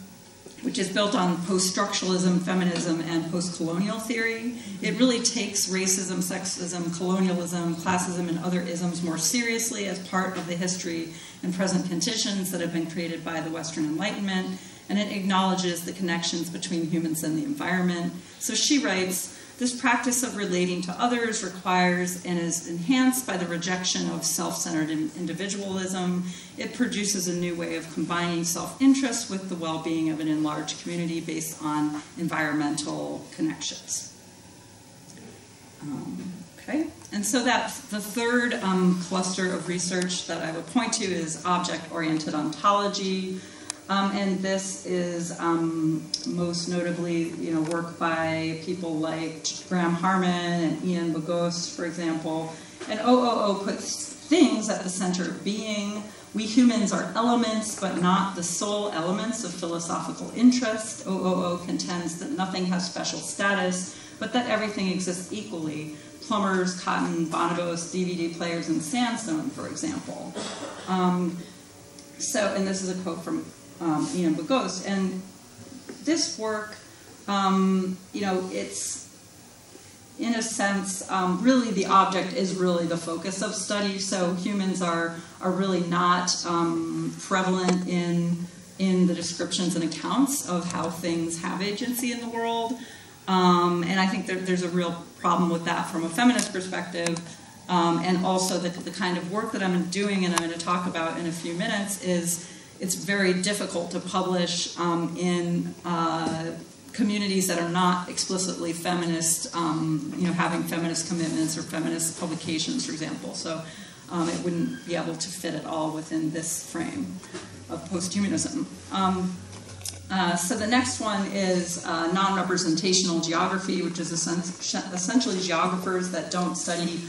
[SPEAKER 4] which is built on post structuralism, feminism, and post colonial theory. It really takes racism, sexism, colonialism, classism, and other isms more seriously as part of the history and present conditions that have been created by the Western Enlightenment, and it acknowledges the connections between humans and the environment. So she writes, this practice of relating to others requires and is enhanced by the rejection of self centered individualism. It produces a new way of combining self interest with the well being of an enlarged community based on environmental connections. Um, okay, and so that the third um, cluster of research that I would point to is object oriented ontology. Um, and this is um, most notably, you know, work by people like Graham Harman and Ian Bogost, for example. And OOO puts things at the center of being. We humans are elements, but not the sole elements of philosophical interest. OOO contends that nothing has special status, but that everything exists equally. Plumbers, cotton, bonobos, DVD players, and sandstone, for example. Um, so, and this is a quote from um, Ian Bogost. And this work, um, you know, it's in a sense, um, really the object is really the focus of study. So humans are are really not um, prevalent in in the descriptions and accounts of how things have agency in the world. Um, and I think there, there's a real problem with that from a feminist perspective. Um, and also the, the kind of work that I'm doing and I'm going to talk about in a few minutes is it's very difficult to publish um, in uh, communities that are not explicitly feminist, um, you know, having feminist commitments or feminist publications, for example. So um, it wouldn't be able to fit at all within this frame of posthumanism. Um, uh, so the next one is uh, non-representational geography, which is essentially geographers that don't study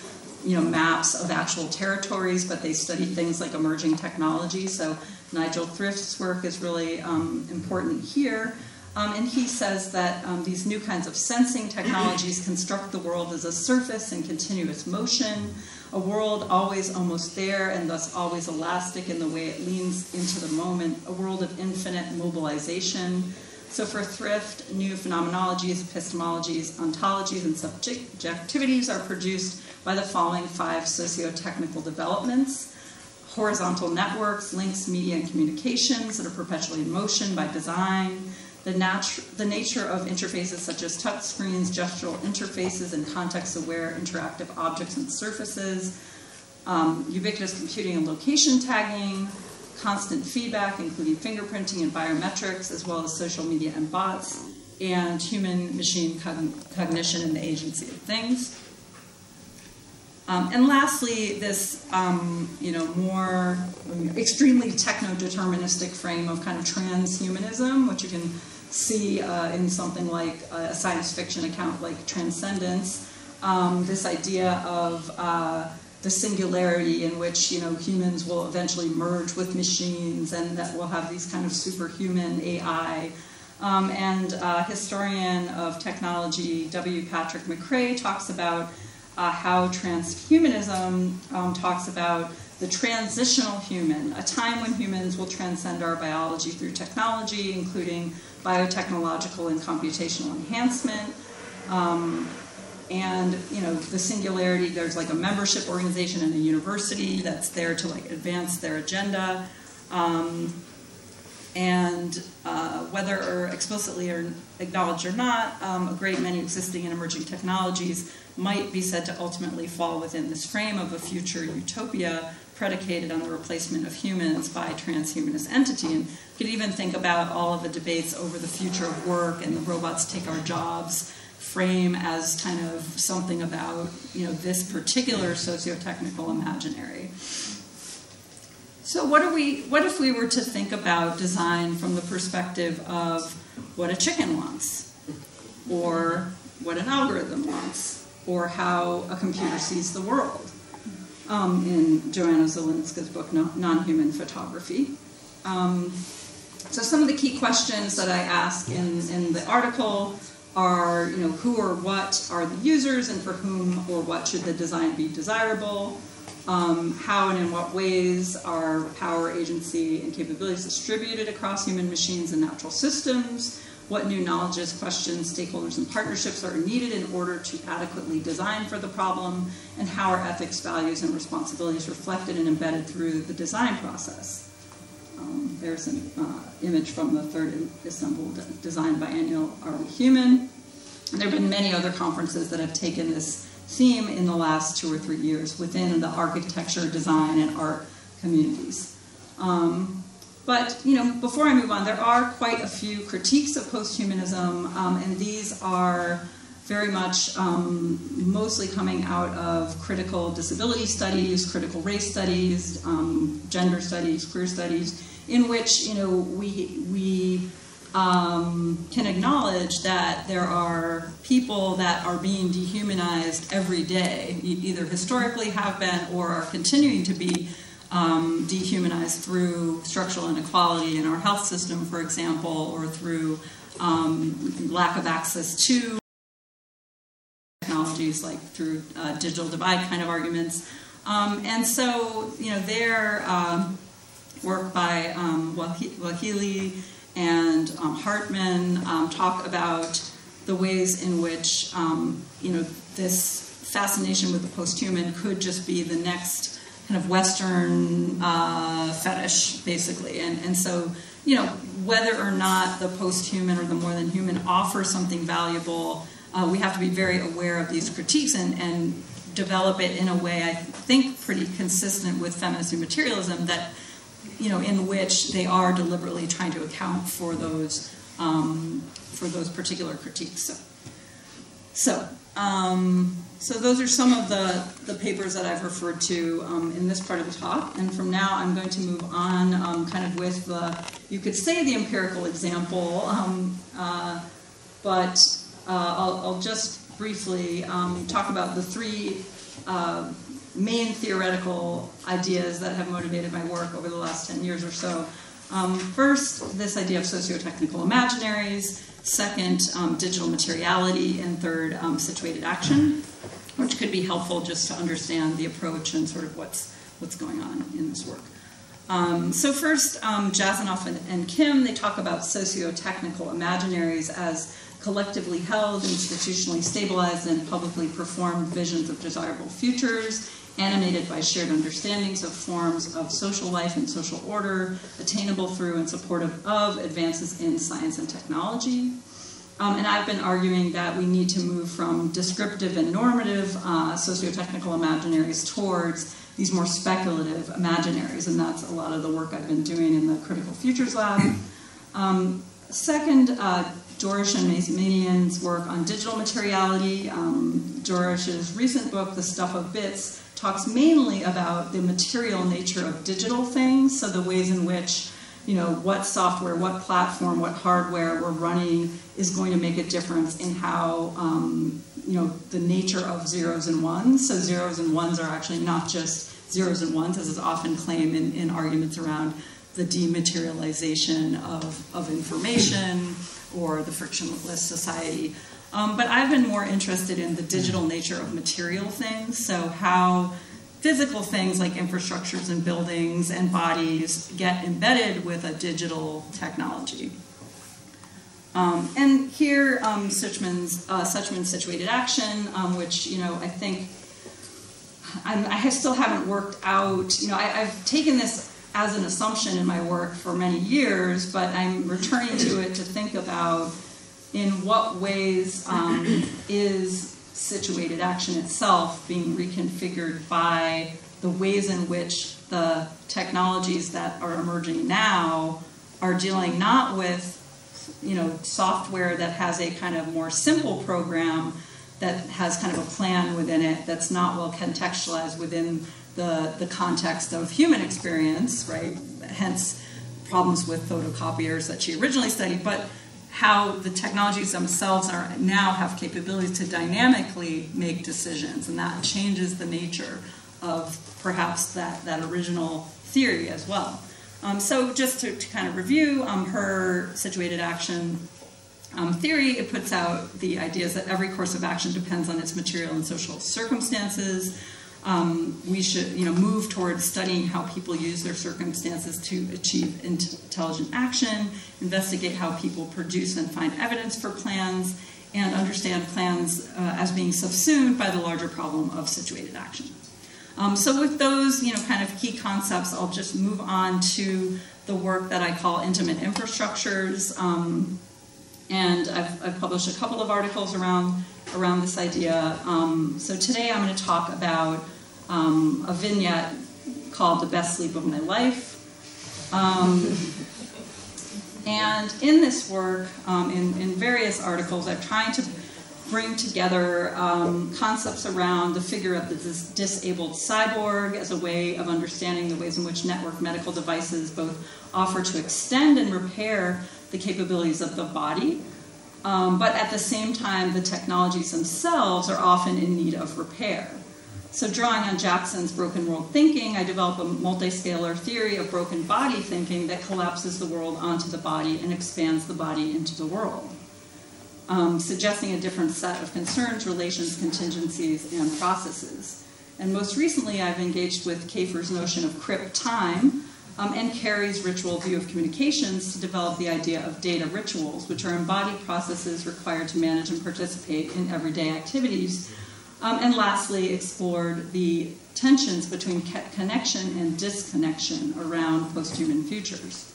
[SPEAKER 4] you know, maps of actual territories, but they study things like emerging technology. So Nigel Thrift's work is really um, important here. Um, and he says that um, these new kinds of sensing technologies construct the world as a surface in continuous motion, a world always almost there and thus always elastic in the way it leans into the moment, a world of infinite mobilization. So for Thrift, new phenomenologies, epistemologies, ontologies, and subjectivities are produced by the following five socio-technical developments horizontal networks, links, media, and communications that are perpetually in motion by design, the, the nature of interfaces such as touch screens, gestural interfaces, and context aware interactive objects and surfaces, um, ubiquitous computing and location tagging, constant feedback, including fingerprinting and biometrics, as well as social media and bots, and human machine cognition and the agency of things. Um, and lastly, this um, you know more extremely techno-deterministic frame of kind of transhumanism, which you can see uh, in something like a science fiction account like Transcendence. Um, this idea of uh, the singularity in which you know humans will eventually merge with machines, and that we'll have these kind of superhuman AI. Um, and uh, historian of technology W. Patrick McCray talks about uh, how transhumanism um, talks about the transitional human, a time when humans will transcend our biology through technology, including biotechnological and computational enhancement. Um, and you know the singularity there's like a membership organization in a university that's there to like advance their agenda um, and uh, whether or explicitly or acknowledged or not um, a great many existing and emerging technologies might be said to ultimately fall within this frame of a future utopia predicated on the replacement of humans by transhumanist entity. And you could even think about all of the debates over the future of work and the robots take our jobs frame as kind of something about you know this particular socio-technical imaginary. So what are we what if we were to think about design from the perspective of what a chicken wants or what an algorithm wants or how a computer sees the world. um, in Joanna Zylinska's book, Non-Human Photography. Um, so some of the key questions that I ask in, in the article are, you know, who or what are the users and for whom or what should the design be desirable? Um, how and in what ways are power, agency, and capabilities distributed across human machines and natural systems? What new knowledges, questions, stakeholders, and partnerships are needed in order to adequately design for the problem? And how are ethics, values, and responsibilities reflected and embedded through the design process? Um, there's an uh, image from the third Istanbul design biennial Are We Human? And there have been many other conferences that have taken this theme in the last two or three years within the architecture, design, and art communities. Um, but you know, before I move on, there are quite a few critiques of posthumanism, um, and these are very much um, mostly coming out of critical disability studies, critical race studies, um, gender studies, queer studies, in which you know we we um, can acknowledge that there are people that are being dehumanized every day, either historically have been or are continuing to be um, dehumanized through structural inequality in our health system, for example, or through um, lack of access to technologies like through uh, digital divide kind of arguments. Um, and so, you know, their um, work by um, Wakili and um, Hartman um, talk about the ways in which, you know, this fascination with the post-human could just be the next kind of Western uh, fetish, basically. And, and so, you know, whether or not the post-human or the more than human offers something valuable uh, we have to be very aware of these critiques and, and develop it in a way I think pretty consistent with feminist new materialism that you know in which they are deliberately trying to account for those um, for those particular critiques. So, so, um, so those are some of the, the papers that I've referred to um, in this part of the talk. And from now, I'm going to move on, um, kind of with the you could say the empirical example, um, uh, but uh, I'll, I'll, just briefly um, talk about the three uh, main theoretical ideas that have motivated my work over the last 10 years or so. Um, first, this idea of socio-technical imaginaries. Second, um, digital materiality. And third, um, situated action, which could be helpful just to understand the approach and sort of what's, what's going on in this work. Um, so first, um, Jasanoff and, and, Kim, they talk about socio-technical imaginaries as collectively held, institutionally stabilized, and publicly performed visions of desirable futures, animated by shared understandings of forms of social life and social order, attainable through and supportive of advances in science and technology. Um, and I've been arguing that we need to move from descriptive and normative uh, socio-technical imaginaries towards these more speculative imaginaries, and that's a lot of the work I've been doing in the Critical Futures Lab. Um, second, uh, Dourish and Mazmanian's work on digital materiality. Um, Dourish's recent book, The Stuff of Bits, talks mainly about the material nature of digital things, so the ways in which you know what software, what platform, what hardware we're running is going to make a difference in how um, you know the nature of zeros and ones. So zeros and ones are actually not just zeros and ones, as is often claimed in, in arguments around the dematerialization of, of information or the frictionless society. Um, but I've been more interested in the digital nature of material things, so how physical things like infrastructures and buildings and bodies get embedded with a digital technology. Um, and here, um, Suchman's, uh, Suchman's situated action, um, which you know I think I'm, i still haven't worked out. You know, I, have taken this as an assumption in my work for many years, but I'm returning to it to think about in what ways um, is situated action itself being reconfigured by the ways in which the technologies that are emerging now are dealing not with you know software that has a kind of more simple program that has kind of a plan within it that's not well contextualized within the, the context of human experience, right? Hence problems with photocopiers that she originally studied, but how the technologies themselves are now have capabilities to dynamically make decisions, and that changes the nature of perhaps that, that original theory as well. Um, so just to, to, kind of review, um, her situated action um, theory, it puts out the ideas that every course of action depends on its material and social circumstances. Um, we should you know, move towards studying how people use their circumstances to achieve intelligent action, investigate how people produce and find evidence for plans, and understand plans uh, as being subsumed by the larger problem of situated action. Um, so with those, you know, kind of key concepts, I'll just move on to the work that I call intimate infrastructures. Um, and I've, I've, published a couple of articles around around this idea. Um, so today I'm going to talk about um, a vignette called "The Best Sleep of My Life." Um, and in this work, um, in, in various articles, I'm trying to bring together um, concepts around the figure of the dis- disabled cyborg as a way of understanding the ways in which network medical devices both offer to extend and repair the capabilities of the body. Um, but at the same time, the technologies themselves are often in need of repair. So, drawing on Jackson's broken world thinking, I develop a multiscalar theory of broken body thinking that collapses the world onto the body and expands the body into the world um, suggesting a different set of concerns, relations, contingencies, and processes. And most recently, I've engaged with Kafer's notion of crip time um, and Carey's ritual view of communications to develop the idea of data rituals, which are embodied processes required to manage and participate in everyday activities. Um, and lastly, explored the tensions between connection and disconnection around post human futures.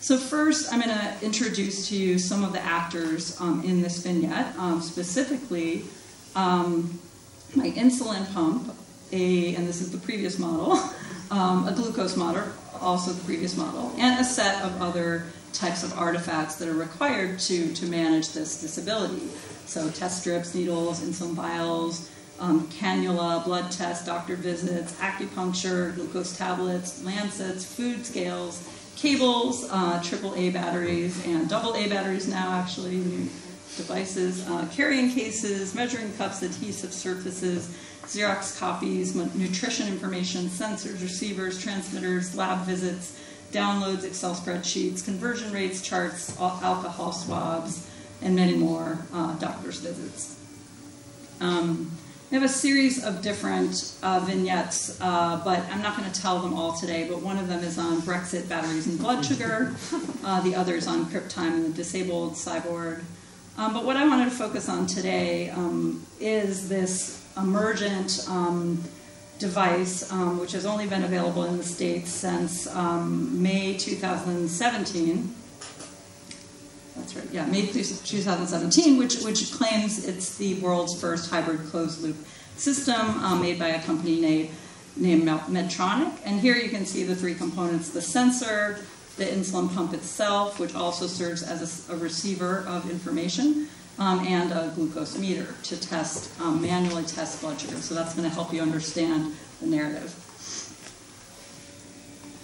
[SPEAKER 4] So first, I'm going to introduce to you some of the actors um, in this vignette, um, specifically um, my insulin pump, a, and this is the previous model, um, a glucose monitor, also the previous model, and a set of other types of artifacts that are required to, to manage this disability. So test strips, needles, insulin vials, um, cannula, blood tests, doctor visits, acupuncture, glucose tablets, lancets, food scales, cables, uh, AAA batteries, and double A batteries now, actually, new devices, uh, carrying cases, measuring cups, adhesive surfaces, Xerox copies, nutrition information, sensors, receivers, transmitters, lab visits, downloads, Excel spreadsheets, conversion rates, charts, alcohol swabs, and many more uh, doctor's visits. Um, we have a series of different uh, vignettes, uh, but I'm not going to tell them all today. But one of them is on Brexit, batteries, and blood sugar. Uh, the other is on crip time and the disabled cyborg. Um, but what I wanted to focus on today um, is this emergent um, device, um, which has only been available in the States since um, May 2017 that's right. Yeah, May 2017, which which claims it's the world's first hybrid closed loop system um, made by a company named named Medtronic. And here you can see the three components: the sensor, the insulin pump itself, which also serves as a, a receiver of information, um, and a glucose meter to test um, manually test blood sugar. So that's going to help you understand the narrative.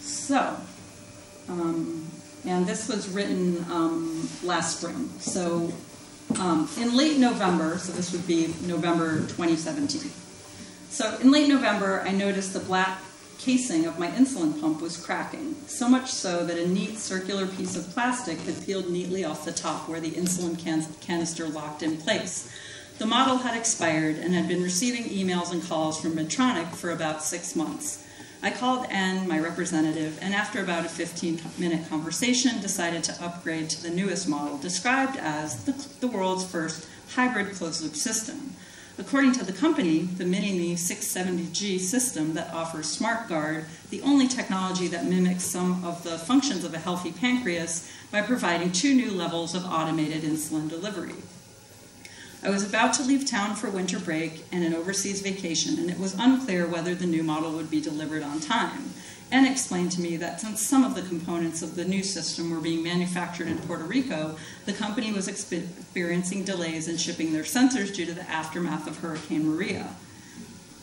[SPEAKER 4] So. Um, and this was written um, last spring. So um, in late November, so this would be November 2017. So in late November, I noticed the black casing of my insulin pump was cracking, so much so that a neat circular piece of plastic had peeled neatly off the top where the insulin can- canister locked in place. The model had expired and had been receiving emails and calls from Medtronic for about six months. I called N, my representative, and after about a 15 minute conversation, decided to upgrade to the newest model, described as the, the world's first hybrid closed loop system. According to the company, the MiniMed 670G system that offers SmartGuard, the only technology that mimics some of the functions of a healthy pancreas by providing two new levels of automated insulin delivery. I was about to leave town for winter break and an overseas vacation, and it was unclear whether the new model would be delivered on time. And explained to me that since some of the components of the new system were being manufactured in Puerto Rico, the company was experiencing delays in shipping their sensors due to the aftermath of Hurricane Maria.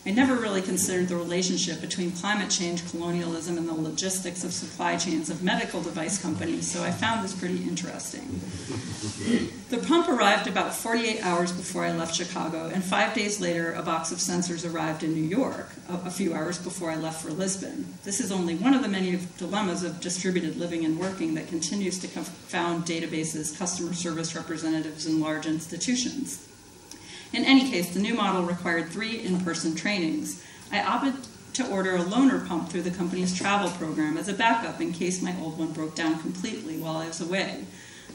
[SPEAKER 4] I never really considered the relationship between climate change, colonialism, and the logistics of supply chains of medical device companies, so I found this pretty interesting. The pump arrived about 48 hours before I left Chicago, and five days later, a box of sensors arrived in New York, a, few hours before I left for Lisbon. This is only one of the many dilemmas of distributed living and working that continues to confound databases, customer service representatives, and large institutions. In any case, the new model required three in-person trainings. I opted to order a loaner pump through the company's travel program as a backup in case my old one broke down completely while I was away.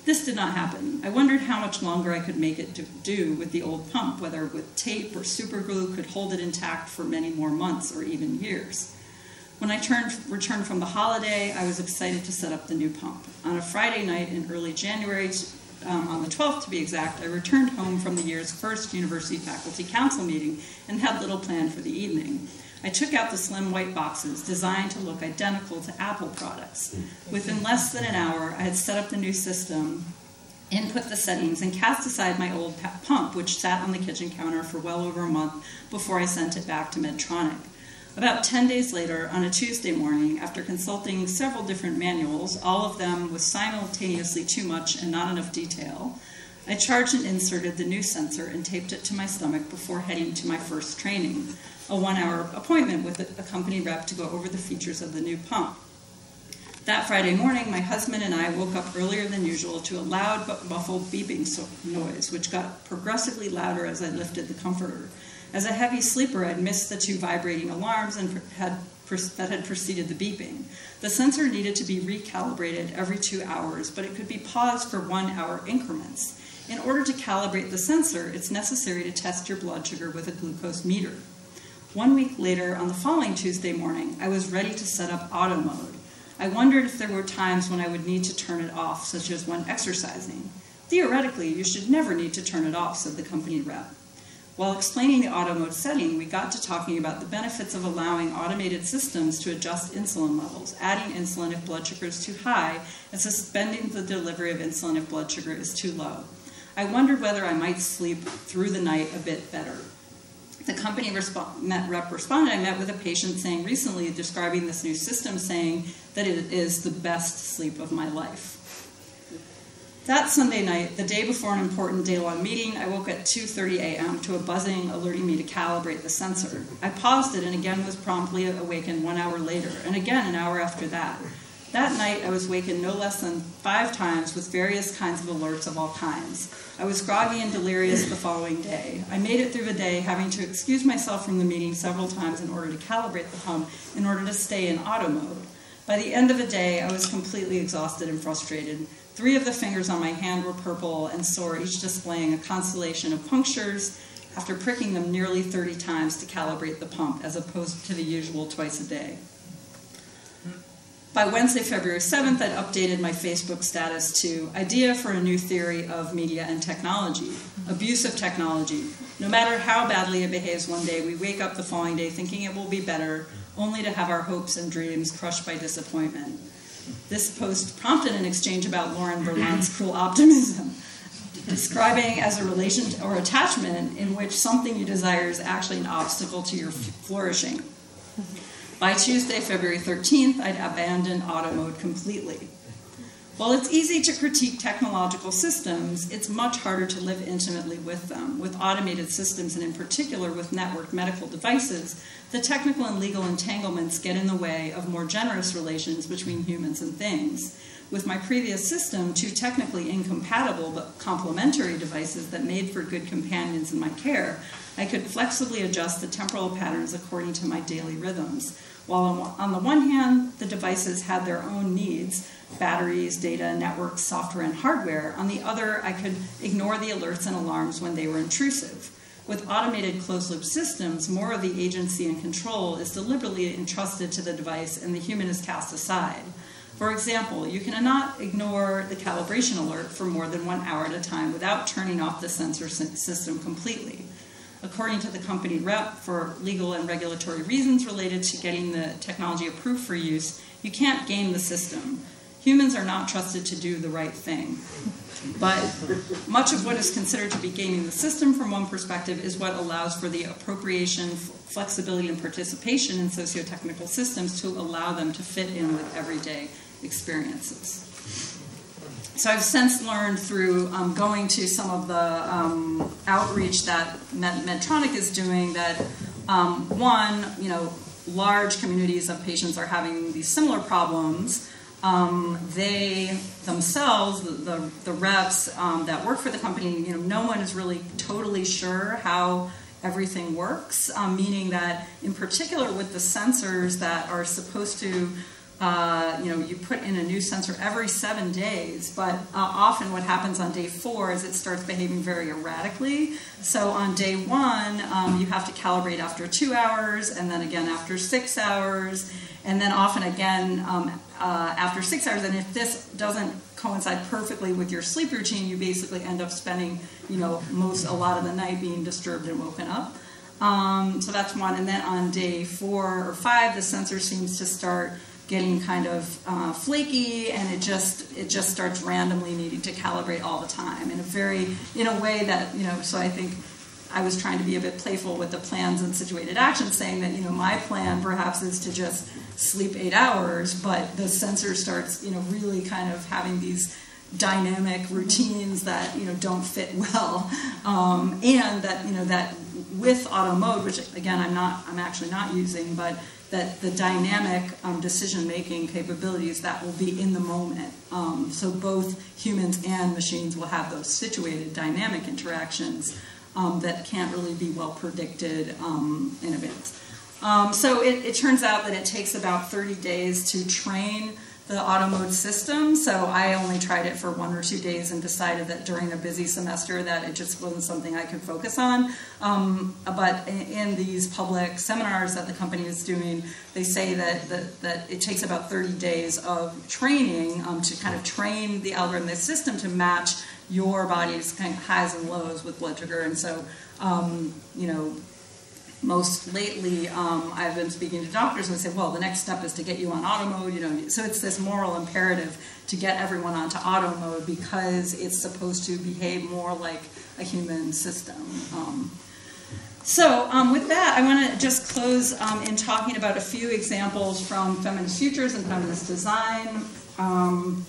[SPEAKER 4] This did not happen. I wondered how much longer I could make it do with the old pump, whether with tape or superglue could hold it intact for many more months or even years. When I turned, returned from the holiday, I was excited to set up the new pump. On a Friday night in early January, um, on the 12th to be exact, I returned home from the year's first University Faculty Council meeting and had little planned for the evening. I took out the slim white boxes designed to look identical to Apple products. Within less than an hour, I had set up the new system, input the settings, and cast aside my old pump, which sat on the kitchen counter for well over a month before I sent it back to Medtronic. About 10 days later, on a Tuesday morning, after consulting several different manuals, all of them with simultaneously too much and not enough detail, I charged and inserted the new sensor and taped it to my stomach before heading to my first training, a one hour appointment with a company rep to go over the features of the new pump. That Friday morning, my husband and I woke up earlier than usual to a loud but muffled beeping noise, which got progressively louder as I lifted the comforter. As a heavy sleeper, I'd missed the two vibrating alarms and had, that had preceded the beeping. The sensor needed to be recalibrated every two hours, but it could be paused for one hour increments. In order to calibrate the sensor, it's necessary to test your blood sugar with a glucose meter. One week later, on the following Tuesday morning, I was ready to set up auto mode. I wondered if there were times when I would need to turn it off, such as when exercising. Theoretically, you should never need to turn it off, said the company rep. While explaining the auto mode setting, we got to talking about the benefits of allowing automated systems to adjust insulin levels, adding insulin if blood sugar is too high, and suspending the delivery of insulin if blood sugar is too low. I wondered whether I might sleep through the night a bit better. The company met, rep responded. I met with a patient saying recently, describing this new system, saying that it is the best sleep of my life. That Sunday night, the day before an important day-long meeting, I woke at 2.30 a.m. to a buzzing alerting me to calibrate the sensor. I paused it and again was promptly awakened one hour later, and again an hour after that. That night, I was wakened no less than five times with various kinds of alerts of all kinds. I was groggy and delirious the following day. I made it through the day, having to excuse myself from the meeting several times in order to calibrate the pump in order to stay in auto mode. By the end of the day, I was completely exhausted and frustrated. Three of the fingers on my hand were purple and sore, each displaying a constellation of punctures after pricking them nearly 30 times to calibrate the pump, as opposed to the usual twice a day. By Wednesday, February 7th, I'd updated my Facebook status to idea for a new theory of media and technology, abuse of technology. No matter how badly it behaves one day, we wake up the following day thinking it will be better, only to have our hopes and dreams crushed by disappointment. This post prompted an exchange about Lauren Berlant's cruel optimism, describing as a relation or attachment in which something you desire is actually an obstacle to your flourishing. By Tuesday, February 13th, I'd abandoned auto mode completely. While it's easy to critique technological systems, it's much harder to live intimately with them. With automated systems, and in particular with networked medical devices, the technical and legal entanglements get in the way of more generous relations between humans and things. With my previous system, two technically incompatible but complementary devices that made for good companions in my care, I could flexibly adjust the temporal patterns according to my daily rhythms. While on the one hand, the devices had their own needs, batteries, data, networks, software, and hardware. On the other, I could ignore the alerts and alarms when they were intrusive. With automated closed loop systems, more of the agency and control is deliberately entrusted to the device and the human is cast aside. For example, you cannot ignore the calibration alert for more than one hour at a time without turning off the sensor system completely. According to the company rep, for legal and regulatory reasons related to getting the technology approved for use, you can't game the system. Humans are not trusted to do the right thing. But much of what is considered to be gaming the system from one perspective is what allows for the appropriation, flexibility, and participation in socio-technical systems to allow them to fit in with everyday experiences. So I've since learned through um, going to some of the um, outreach that Medtronic is doing that um, one, you know, large communities of patients are having these similar problems. Um, they themselves, the, the, the reps um, that work for the company, you know, no one is really totally sure how everything works, um, meaning that in particular with the sensors that are supposed to uh, you know, you put in a new sensor every seven days, but uh, often what happens on day four is it starts behaving very erratically. So on day one, um, you have to calibrate after two hours, and then again after six hours, and then often again um, uh, after six hours. And if this doesn't coincide perfectly with your sleep routine, you basically end up spending, you know, most a lot of the night being disturbed and woken up. Um, so that's one. And then on day four or five, the sensor seems to start getting kind of uh, flaky and it just it just starts randomly needing to calibrate all the time in a very in a way that you know so i think i was trying to be a bit playful with the plans and situated actions saying that you know my plan perhaps is to just sleep eight hours but the sensor starts you know really kind of having these dynamic routines that you know don't fit well um, and that you know that with auto mode which again i'm not i'm actually not using but that the dynamic um, decision making capabilities that will be in the moment. Um, so both humans and machines will have those situated dynamic interactions um, that can't really be well predicted um, in advance. Um, so it, it turns out that it takes about 30 days to train the auto mode system. So I only tried it for one or two days and decided that during a busy semester that it just wasn't something I could focus on. Um, but in, these public seminars that the company is doing, they say that, that, that it takes about 30 days of training um, to kind of train the algorithm, the system to match your body's kind of highs and lows with blood sugar. And so, um, you know, most lately, um, I've been speaking to doctors and they say, well, the next step is to get you on auto mode. You know, so it's this moral imperative to get everyone onto auto mode because it's supposed to behave more like a human system. Um, so um, with that, I want to just close um, in talking about a few examples from feminist futures and feminist design um,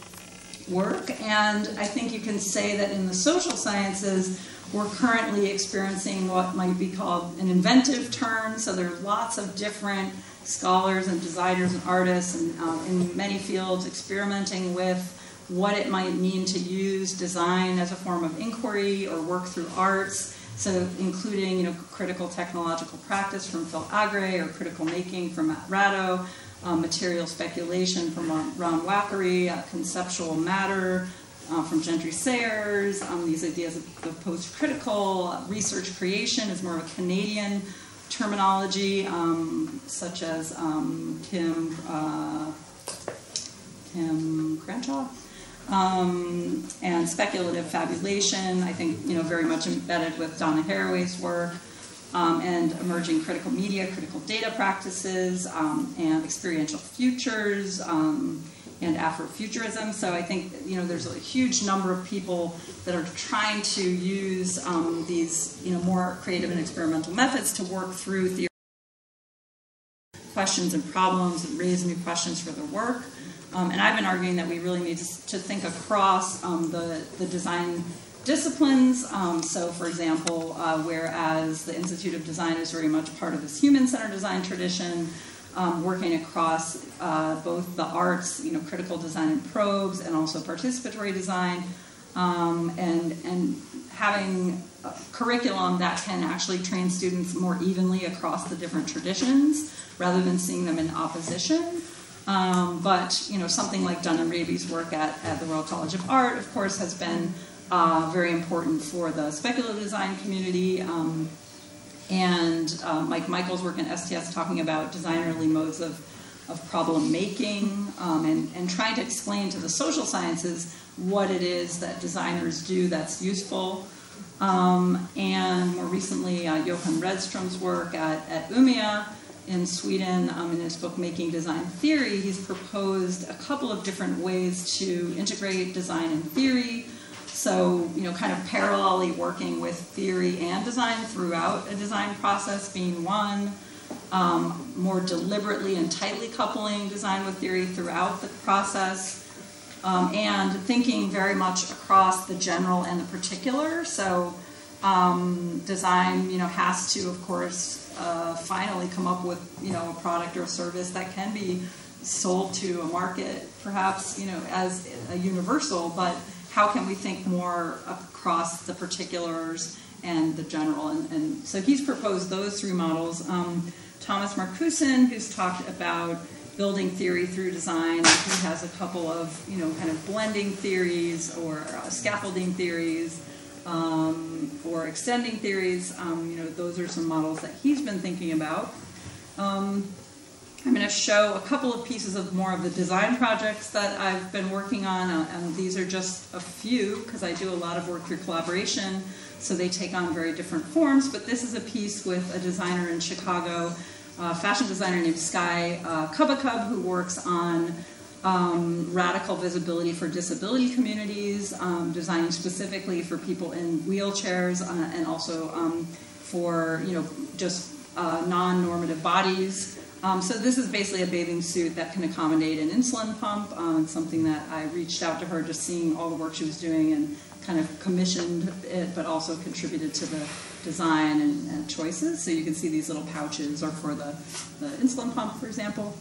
[SPEAKER 4] work. And I think you can say that in the social sciences, we're currently experiencing what might be called an inventive turn. So there are lots of different scholars and designers and artists and um, in many fields experimenting with what it might mean to use design as a form of inquiry or work through arts. So including you know, critical technological practice from Phil Agre or critical making from Matt Ratto, um, material speculation from Ron, Wakkary, uh, conceptual matter, uh, from Jentery Sayers, um, these ideas of post-critical, research creation is more of a Canadian terminology, um, such as um, Kim, uh, Kim Crenshaw, um, and speculative fabulation, I think, you know, very much embedded with Donna Haraway's work, um, and emerging critical media, critical data practices, um, and experiential futures, and Afrofuturism. So I think you know there's a huge number of people that are trying to use um, these you know more creative and experimental methods to work through questions and problems and raise new questions for their work. Um, and I've been arguing that we really need to, to think across um, the, the design disciplines. Um, so, for example, uh, whereas the Institute of Design is very much part of this human centered design tradition, um, working across uh, both the arts, you know, critical design and probes, and also participatory design, um, and and having a curriculum that can actually train students more evenly across the different traditions rather than seeing them in opposition. Um, but you know, something like Dunne and Raby's work at, at the Royal College of Art, of course, has been uh, very important for the speculative design community. Um, and uh, Mike Michael's work in STS talking about designerly modes of, of problem making um, and, and trying to explain to the social sciences what it is that designers do that's useful. Um, and more recently, uh, Johan Redstrom's work at, at Umeå in Sweden um, in his book Making Design Theory, he's proposed a couple of different ways to integrate design and theory. So, you know, kind of parallelly working with theory and design throughout a design process being one, um, more deliberately and tightly coupling design with theory throughout the process, um, and thinking very much across the general and the particular. So, um, design, you know, has to, of course, uh, finally come up with, you know, a product or a service that can be sold to a market, perhaps, you know, as a universal, but how can we think more across the particulars and the general? And, and so he's proposed those three models. Um, Thomas Markussen, who's talked about building theory through design, he has a couple of, you know, kind of blending theories or uh, scaffolding theories um, or extending theories. Um, you know, those are some models that he's been thinking about. Um, I'm going to show a couple of pieces of more of the design projects that I've been working on, uh, and these are just a few because I do a lot of work through collaboration, so they take on very different forms. But this is a piece with a designer in Chicago, a fashion designer named Sky uh, Cubacub, who works on um, radical visibility for disability communities, um, designing specifically for people in wheelchairs uh, and also um, for you know just uh, non-normative bodies. Um, so this is basically a bathing suit that can accommodate an insulin pump. Um, something that I reached out to her, just seeing all the work she was doing, and kind of commissioned it, but also contributed to the design and, and choices. So you can see these little pouches are for the, the insulin pump, for example.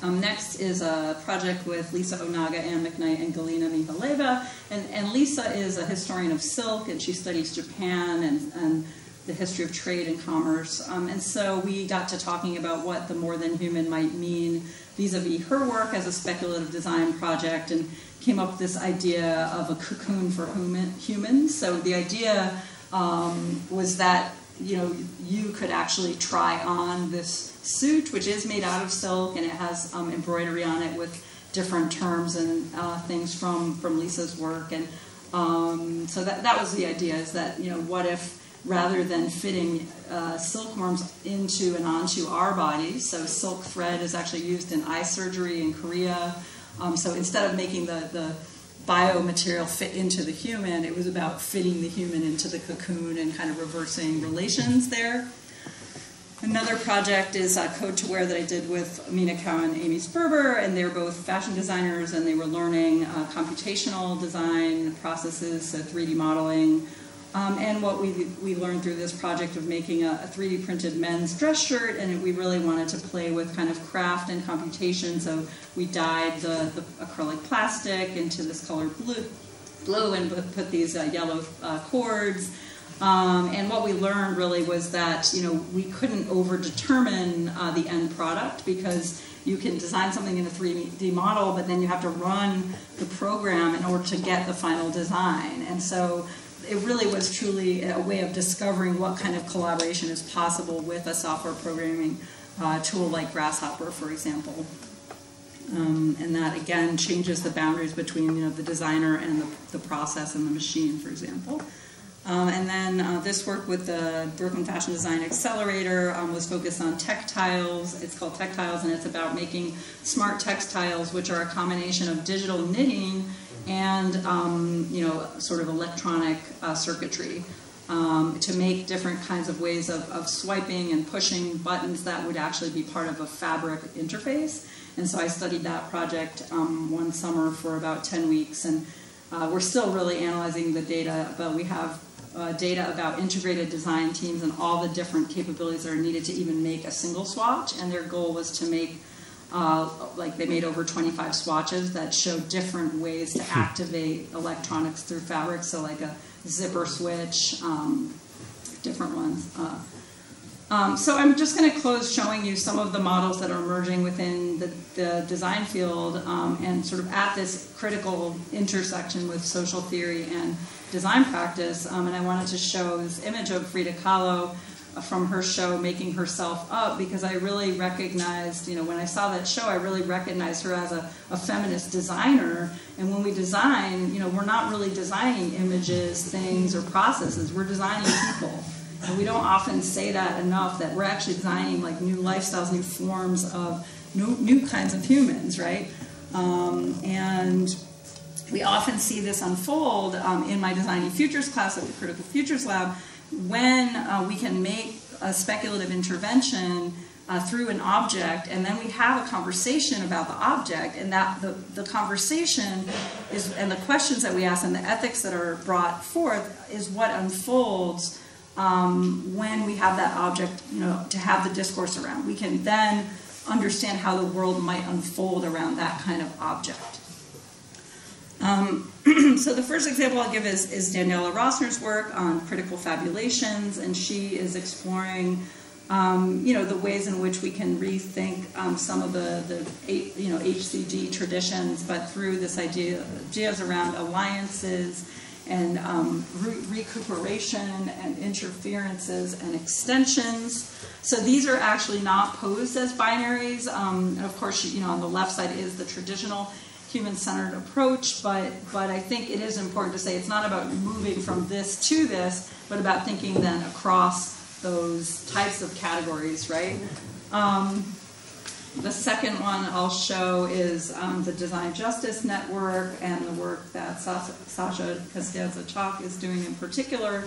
[SPEAKER 4] Um, next is a project with Lisa Onaga, Anne McKnight, and Galina Mihaleva. And, and Lisa is a historian of silk, and she studies Japan and, and the history of trade and commerce. Um, and so we got to talking about what the more than human might mean vis-a-vis her work as a speculative design project and came up with this idea of a cocoon for human, humans. So the idea um, was that you know you could actually try on this suit, which is made out of silk and it has um, embroidery on it with different terms and uh, things from from Lisa's work. And um, so that that was the idea: is that you know what if rather than fitting uh, silkworms into and onto our bodies. So silk thread is actually used in eye surgery in Korea. Um, so instead of making the, the biomaterial fit into the human, it was about fitting the human into the cocoon and kind of reversing relations there. Another project is uh, Code to Wear that I did with Amina Cow and Amy Sperber, and they're both fashion designers and they were learning uh, computational design processes, so 3D modeling, um, and what we, we learned through this project of making a, a, 3D printed men's dress shirt, and we really wanted to play with kind of craft and computation. So we dyed the, the acrylic plastic into this color blue, blue and put these uh, yellow uh, cords. Um, and what we learned really was that you know we couldn't over determine uh, the end product because you can design something in a 3D model, but then you have to run the program in order to get the final design. And so it really was truly a way of discovering what kind of collaboration is possible with a software programming uh, tool like Grasshopper, for example. Um, and that again changes the boundaries between you know the designer and the, the process and the machine, for example. Um, and then uh, this work with the Brooklyn Fashion Design Accelerator um, was focused on textiles. It's called Textiles, and it's about making smart textiles, which are a combination of digital knitting and um, you know sort of electronic uh, circuitry um, to make different kinds of ways of, of, swiping and pushing buttons that would actually be part of a fabric interface. And so I studied that project um, one summer for about 10 weeks, and uh, we're still really analyzing the data, but we have uh, data about integrated design teams and all the different capabilities that are needed to even make a single swatch. And their goal was to make uh, like they made over 25 swatches that showed different ways to hmm. activate electronics through fabric. So like a zipper switch, um, different ones. Uh, um, so I'm just going to close showing you some of the models that are emerging within the, the design field um, and sort of at this critical intersection with social theory and design practice. Um, and I wanted to show this image of Frida Kahlo from her show making herself up because I really recognized, you know, when I saw that show, I really recognized her as a, a feminist designer. And when we design, you know, we're not really designing images, things, or processes. We're designing people. And we don't often say that enough, that we're actually designing like new lifestyles, new forms of new, new kinds of humans, right? Um, and we often see this unfold um, in my Designing Futures class at the Critical Futures Lab when uh, we can make a speculative intervention uh, through an object, and then we have a conversation about the object, and that the, the conversation is, and the questions that we ask and the ethics that are brought forth is what unfolds um, when we have that object, you know, to have the discourse around. We can then understand how the world might unfold around that kind of object. Um, so the first example I'll give is, is Daniela Rosner's work on critical fabulations, and she is exploring um, you know, the ways in which we can rethink um, some of the, the, you know, HCI traditions, but through this idea, ideas around alliances and um, re- recuperation and interferences and extensions. So these are actually not posed as binaries. Um, and of course, you know, on the left side is the traditional human-centered approach, but but I think it is important to say it's not about moving from this to this, but about thinking then across those types of categories, right? Um, the second one I'll show is um, the Design Justice Network and the work that Sasha Costanza-Chock is doing in particular.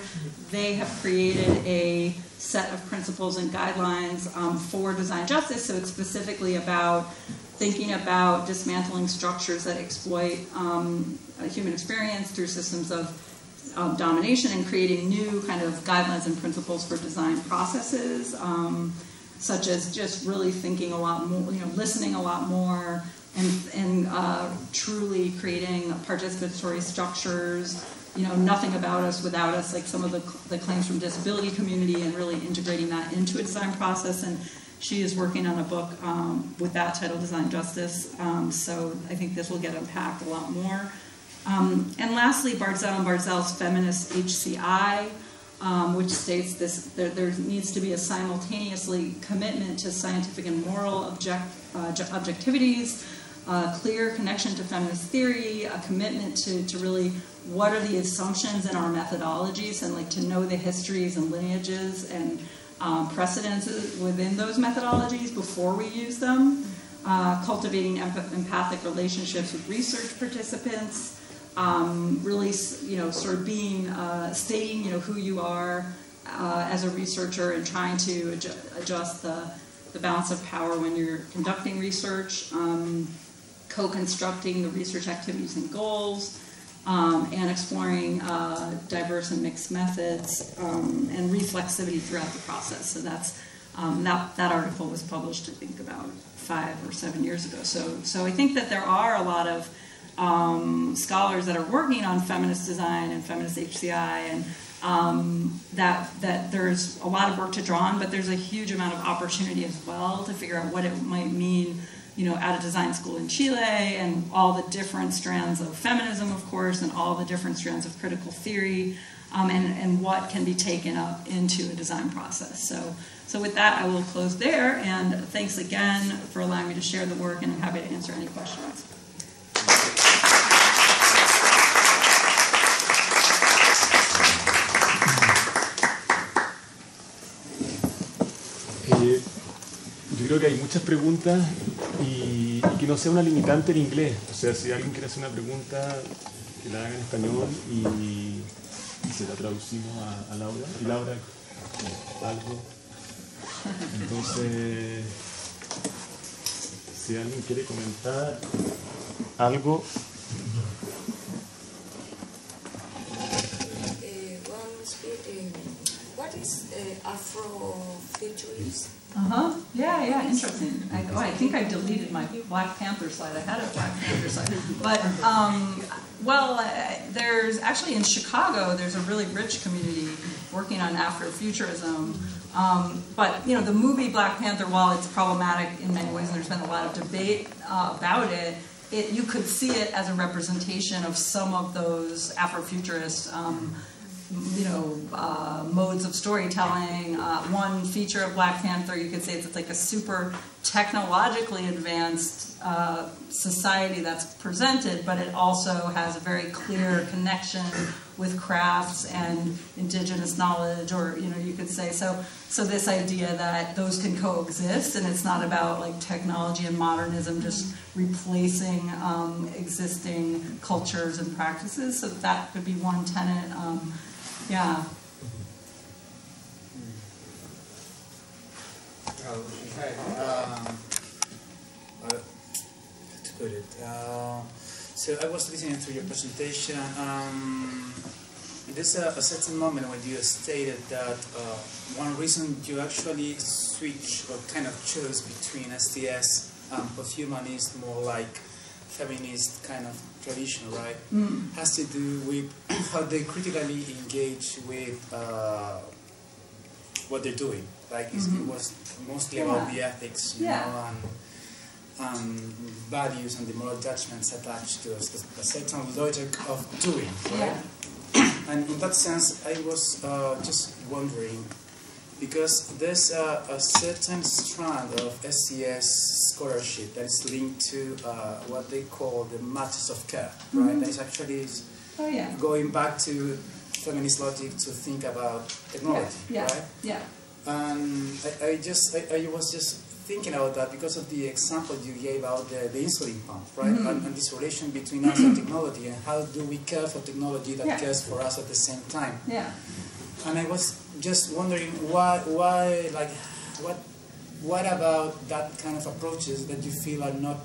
[SPEAKER 4] They have created a set of principles and guidelines um, for design justice, so it's specifically about thinking about dismantling structures that exploit um, human experience through systems of um, domination and creating new kind of guidelines and principles for design processes, um, such as just really thinking a lot more, you know, listening a lot more, and, and uh, truly creating participatory structures. You know, nothing about us without us, like some of the, the claims from disability community, and really integrating that into a design process. And she is working on a book um, with that title, Design Justice. Um, so I think this will get unpacked a lot more. Um, and lastly, Bardzell and Bardzell's feminist HCI, um, which states this there, there, needs to be a simultaneously commitment to scientific and moral object, uh, objectivities, a clear connection to feminist theory, a commitment to, to really what are the assumptions in our methodologies, and like to know the histories and lineages and um, precedents within those methodologies before we use them. Uh, cultivating empath- empathic relationships with research participants, um, really, you know, sort of being, uh, stating, you know, who you are uh, as a researcher and trying to adjust, adjust the, the balance of power when you're conducting research, um, co-constructing the research activities and goals, um, and exploring uh, diverse and mixed methods um, and reflexivity throughout the process. So that's um, that that article was published, I think, about five or seven years ago. So so I think that there are a lot of um, scholars that are working on feminist design and feminist HCI, and um, that that there's a lot of work to draw on, but there's a huge amount of opportunity as well to figure out what it might mean, you know, at a design school in Chile, and all the different strands of feminism, of course, and all the different strands of critical theory. Um, and, and what can be taken up into a design process. So, so with that, I will close there. And thanks again for allowing me to share the work, and I'm happy to answer any questions.
[SPEAKER 5] Creo que hay muchas preguntas y, que no sea una limitante en inglés. O sea, si alguien quiere hacer una pregunta, que la haga en español y, se la traducimos a, Laura. Y Laura, algo. Entonces, si alguien quiere comentar algo.
[SPEAKER 6] Eh, eh, what is uh, Afrofuturism?
[SPEAKER 4] Uh huh. Yeah, yeah. Interesting. I, oh, I think I deleted my Black Panther slide. I had a Black Panther slide, but um, well, uh, there's actually in Chicago. There's a really rich community working on Afrofuturism. Um, but you know, the movie Black Panther, while it's problematic in many ways, and there's been a lot of debate uh, about it, it, you could see it as a representation of some of those Afrofuturist um, you know, uh, modes of storytelling. Uh, one feature of Black Panther, you could say it's like a super technologically advanced uh, society that's presented, but it also has a very clear connection with crafts and indigenous knowledge, or you know, you could say so. So this idea that those can coexist, and it's not about like technology and modernism just replacing um, existing cultures and practices. So that could be one tenet. Um, yeah.
[SPEAKER 7] Okay. Um, uh, to put it. Uh, so I was listening to your presentation. Um, there's a, a, certain moment when you stated that uh, one reason you actually switch or kind of chose between STS and posthumanist, more like feminist kind of tradition, right? Mm. Has to do with how they critically engage with uh, what they're doing. Like mm-hmm. it was mostly yeah. about the ethics, you yeah. know, and, and values and the moral judgments attached to a, a certain logic of doing, right? Yeah. And in that sense, I was uh, just wondering because there's a, a, certain strand of STS scholarship that is linked to uh, what they call the matters of care, right? Mm-hmm. That is actually
[SPEAKER 4] oh, yeah.
[SPEAKER 7] going back to feminist logic to think about technology,
[SPEAKER 4] yeah.
[SPEAKER 7] right?
[SPEAKER 4] Yeah.
[SPEAKER 7] And I, I just I, I, was just thinking about that because of the example you gave out the, the insulin pump, right? Mm-hmm. And, and, this relation between us and technology, and how do we care for technology that yeah. cares for us at the same time?
[SPEAKER 4] Yeah.
[SPEAKER 7] And I was just wondering why why like what what about that kind of approaches that you feel are not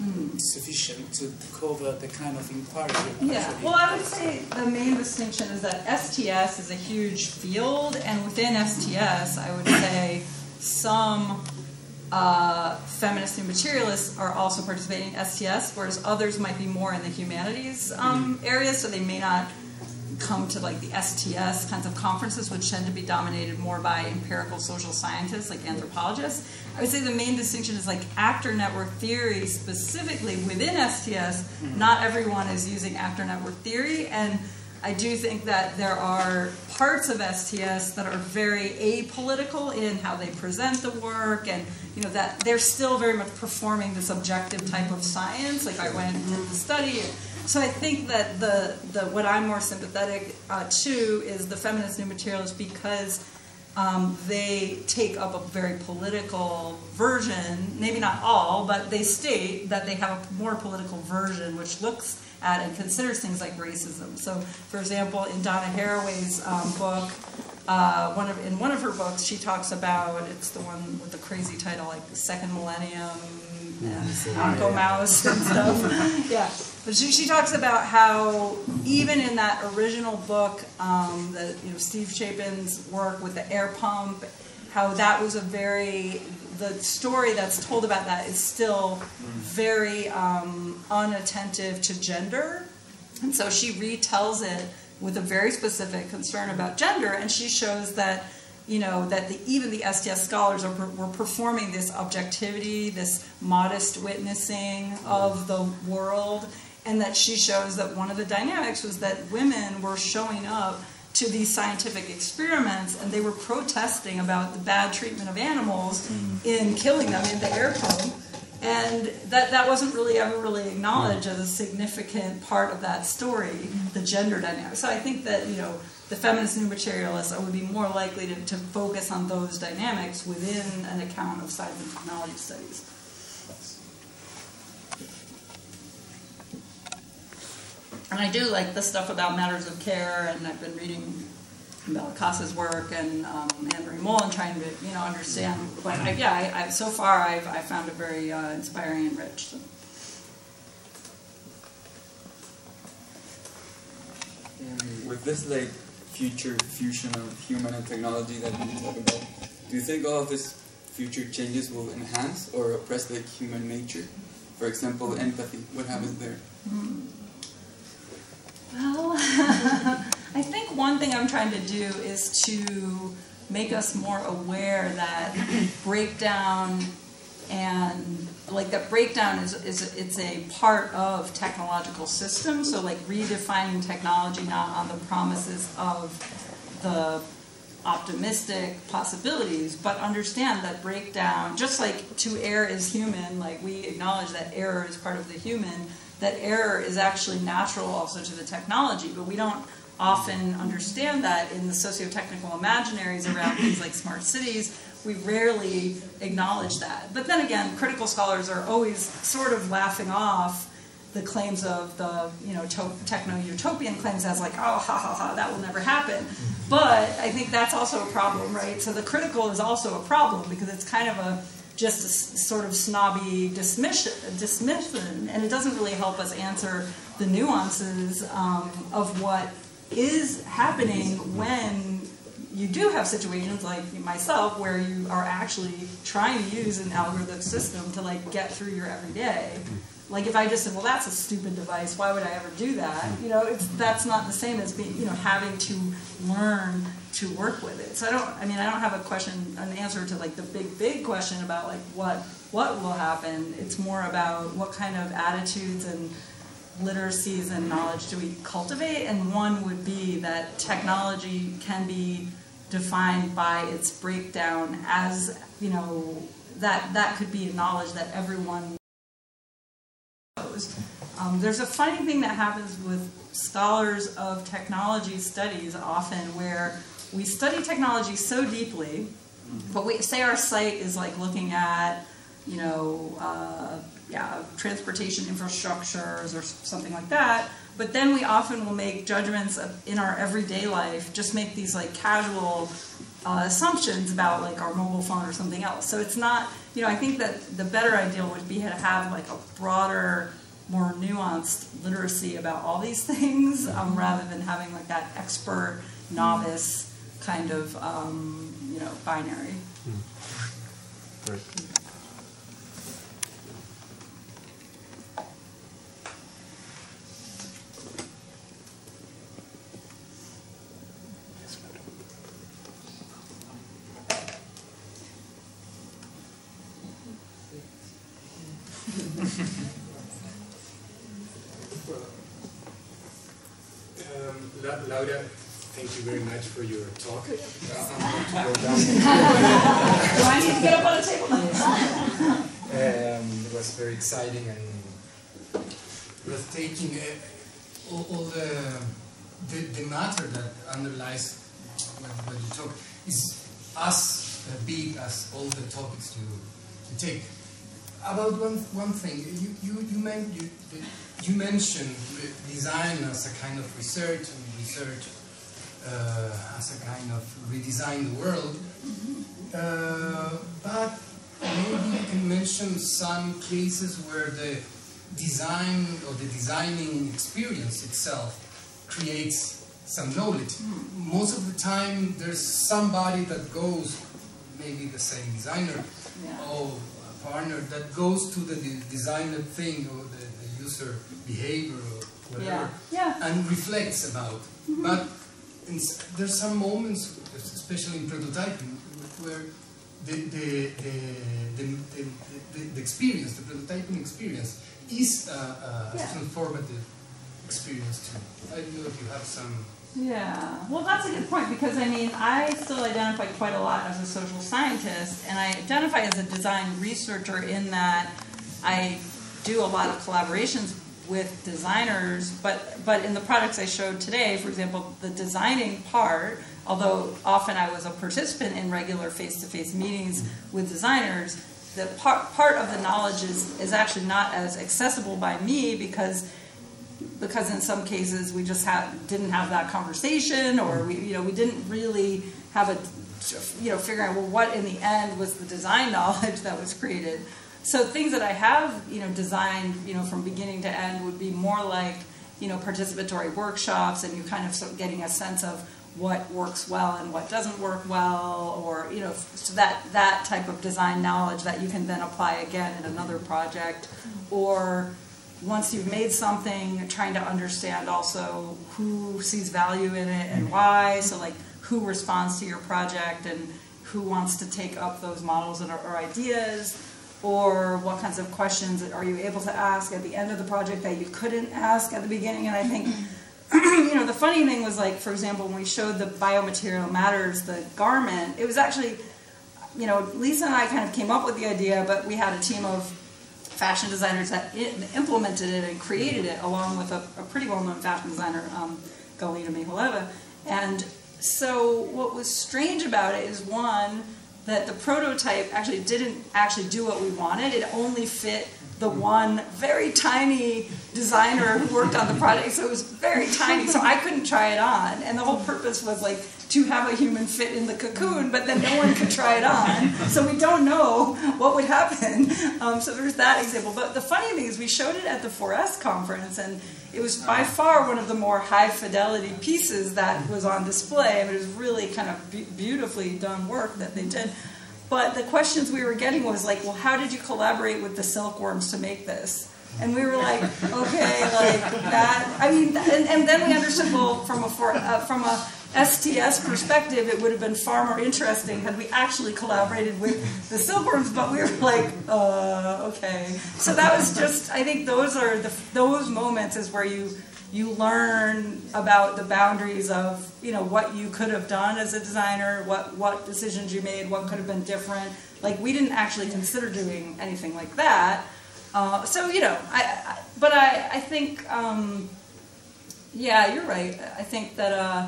[SPEAKER 7] mm. sufficient to cover the kind of inquiry.
[SPEAKER 4] Yeah, well, I would say the main distinction is that STS is a huge field, and within STS, I would say some uh, feminist and materialists are also participating in STS, whereas others might be more in the humanities um, mm-hmm. area, so they may not come to like the STS kinds of conferences, which tend to be dominated more by empirical social scientists like anthropologists. I would say the main distinction is like actor network theory, specifically within STS. Mm-hmm. Not everyone is using actor network theory, and I do think that there are parts of STS that are very apolitical in how they present the work, and you know that they're still very much performing this objective type of science. Like I went through the study so I think that the, the what I'm more sympathetic uh, to is the feminist new materialists because um, they take up a very political version, maybe not all, but they state that they have a more political version which looks at and considers things like racism. So, for example, in Donna Haraway's um, book, uh, one of, in one of her books, she talks about it's the one with the crazy title like Second Millennium and OncoMouse and stuff. yeah. But she, she talks about how even in that original book, um, the you know Steve Shapin's work with the air pump, how that was a very the story that's told about that is still very um, unattentive to gender, and so she retells it with a very specific concern about gender, and she shows that you know that the, even the STS scholars are, were performing this objectivity, this modest witnessing of the world, and that she shows that one of the dynamics was that women were showing up to these scientific experiments and they were protesting about the bad treatment of animals mm. in killing them in the air pump. And that, that wasn't really ever really acknowledged as a significant part of that story the gender dynamic. So i think that you know the feminist new materialists would be more likely to, to focus on those dynamics within an account of science and technology studies and I do like the stuff about matters of care, and I've been reading Bellacasa's work and um, Anne-Marie Mullen trying to you know understand. But I, yeah, I, I, so far I've I found it very uh, inspiring and rich. So.
[SPEAKER 8] with this like future fusion of human and technology that you talk about, do you think all of this future changes will enhance or oppress like human nature? For example, empathy. What happens there? Mm.
[SPEAKER 4] Well, I think one thing I'm trying to do is to make us more aware that breakdown and like that breakdown is, is it's a part of technological systems. So like redefining technology not on the promises of the optimistic possibilities, but understand that breakdown, just like to err is human, like we acknowledge that error is part of the human, that error is actually natural also to the technology, but we don't often understand that in the socio-technical imaginaries around things like smart cities. We rarely acknowledge that. But then again, critical scholars are always sort of laughing off the claims of the you know techno-utopian claims as like oh ha ha ha that will never happen but i think that's also a problem right so the critical is also a problem because it's kind of a just a sort of snobby dismission, and it doesn't really help us answer the nuances um, of what is happening when you do have situations like myself where you are actually trying to use an algorithmic system to like get through your everyday like if I just said, well, that's a stupid device. Why would I ever do that? Hmm. You know, it's, that's not the same as being, you know, having to learn to work with it. So I don't. I mean, I don't have a question, an answer to like the big, big question about like what what will happen. It's more about what kind of attitudes and literacies and knowledge do we cultivate. And one would be that technology can be defined by its breakdown as you know that that could be knowledge that everyone um, there's a funny thing that happens with scholars of technology studies often where we study technology so deeply, but we say our site is like looking at, you know, uh, yeah, transportation infrastructures or something like that. But then we often will make judgments in our everyday life, just make these like casual uh, assumptions about like our mobile phone or something else. So it's not, you know, I think that the better ideal would be to have like a broader more nuanced literacy about all these things um, rather than having like that expert novice kind of um, you know binary. Mm. Right.
[SPEAKER 9] Laura, thank you very much for your talk.
[SPEAKER 4] Do I need to get up on the table
[SPEAKER 9] um, it was very exciting and breathtaking. Uh, all, all the, the, the matter that underlies what, what you talk is as big as all the topics to, to take. About one, one thing, you, you, you, meant, you, you mentioned design as a kind of research and research uh, as a kind of redesign the world. Uh, but maybe you can mention some cases where the design or the designing experience itself creates some knowledge. Most of the time, there's somebody that goes, maybe the same designer yeah. or a partner that goes to the de designer thing or the, the user behavior or whatever,
[SPEAKER 4] yeah. Yeah.
[SPEAKER 9] and reflects about. Mm -hmm. But in, there's some moments, especially in prototyping, where the, the, the, the, the experience, the prototyping experience, is a, a yeah. transformative experience too. I don't know if you have some.
[SPEAKER 4] Yeah, well, that's a good point because I mean, I still identify quite a lot as a social scientist, and I identify as a design researcher in that I do a lot of collaborations with designers, but but in the products I showed today, for example, the designing part, although often I was a participant in regular face-to-face meetings with designers, the part part of the knowledge is is actually not as accessible by me because because in some cases we just have, didn't have that conversation or we you know we didn't really have a you know figuring out well what in the end was the design knowledge that was created so things that I have, you know, designed, you know, from beginning to end would be more like, you know, participatory workshops, and you're kind of, sort of getting a sense of what works well and what doesn't work well, or you know, so that that type of design knowledge that you can then apply again in another project, or once you've made something, trying to understand also who sees value in it and why. So like who responds to your project and who wants to take up those models or ideas or what kinds of questions are you able to ask at the end of the project that you couldn't ask at the beginning and i think you know, the funny thing was like, for example, when we showed the biomaterial matters, the garment, it was actually, you know, Lisa and I kind of came up with the idea, but we had a team of fashion designers that implemented it and created it, along with a, a pretty well-known fashion designer, um, Galina Mihaleva. And so, what was strange about it is one that the prototype actually didn't actually do what we wanted. It only fit the one very tiny designer who worked on the project, so it was very tiny, so I couldn't try it on. And the whole purpose was like to have a human fit in the cocoon, but then no one could try it on, so we don't know what would happen. Um, so there's that example. But the funny thing is, we showed it at the 4S conference, and it was by far one of the more high fidelity pieces that was on display. I mean, it was really kind of be- beautifully done work that they did. But the questions we were getting was like, well, how did you collaborate with the silkworms to make this? And we were like, okay, like that. I mean, and, and then we understood, well, from a for, uh, from a STS perspective, it would have been far more interesting had we actually collaborated with the silkworms. But we were like, uh, okay. So that was just. I think those are the those moments is where you you learn about the boundaries of you know what you could have done as a designer what what decisions you made what could have been different like we didn't actually consider doing anything like that uh, so you know I, I but I I think um, yeah you're right I think that uh,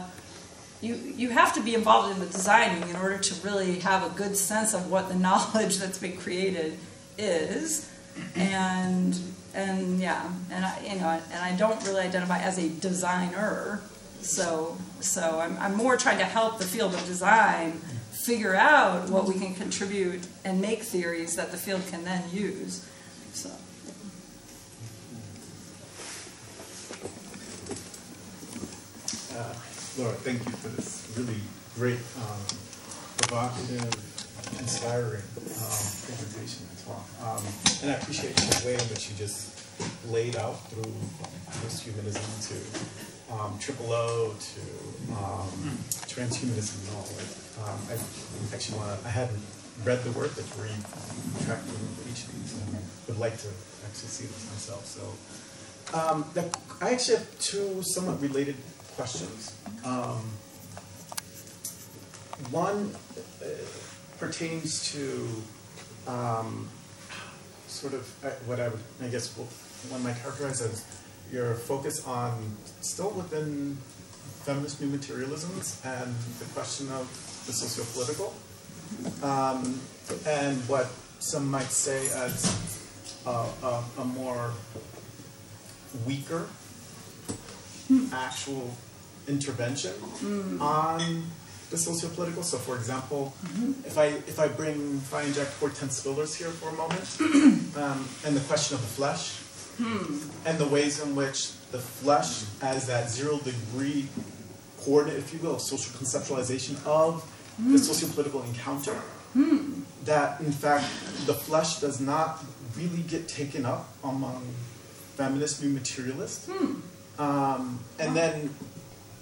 [SPEAKER 4] you you have to be involved in the designing in order to really have a good sense of what the knowledge that's been created is and and yeah, and I, you know, and I don't really identify as a designer. So, so I'm, I'm more trying to help the field of design figure out what we can contribute and make theories that the field can then use. So.
[SPEAKER 5] Uh, Laura, thank you for this really great, um, provocative, inspiring um, presentation as well. Um, and I appreciate the way in which you just laid out through posthumanism to um, triple O to um, transhumanism and all. Like, um, I actually want to, I hadn't read the work that you tracking each of these and would like to actually see this myself. So um, I actually have two somewhat related questions. Um, one uh, pertains to um, sort of uh, what I would, I guess, one might characterize as your focus on still within feminist new materialisms and the question of the socio-political, um, and what some might say as a, a, a more weaker actual intervention mm. on the socio-political. So, for example, mm-hmm. if I if I bring if I inject Hortense Spillers here for a moment, um, and the question of the flesh, hmm. and the ways in which the flesh, as that zero degree coordinate, if you will, of social conceptualization of the hmm. socio-political encounter, hmm. that in fact the flesh does not really get taken up among feminist new materialists. Um, and then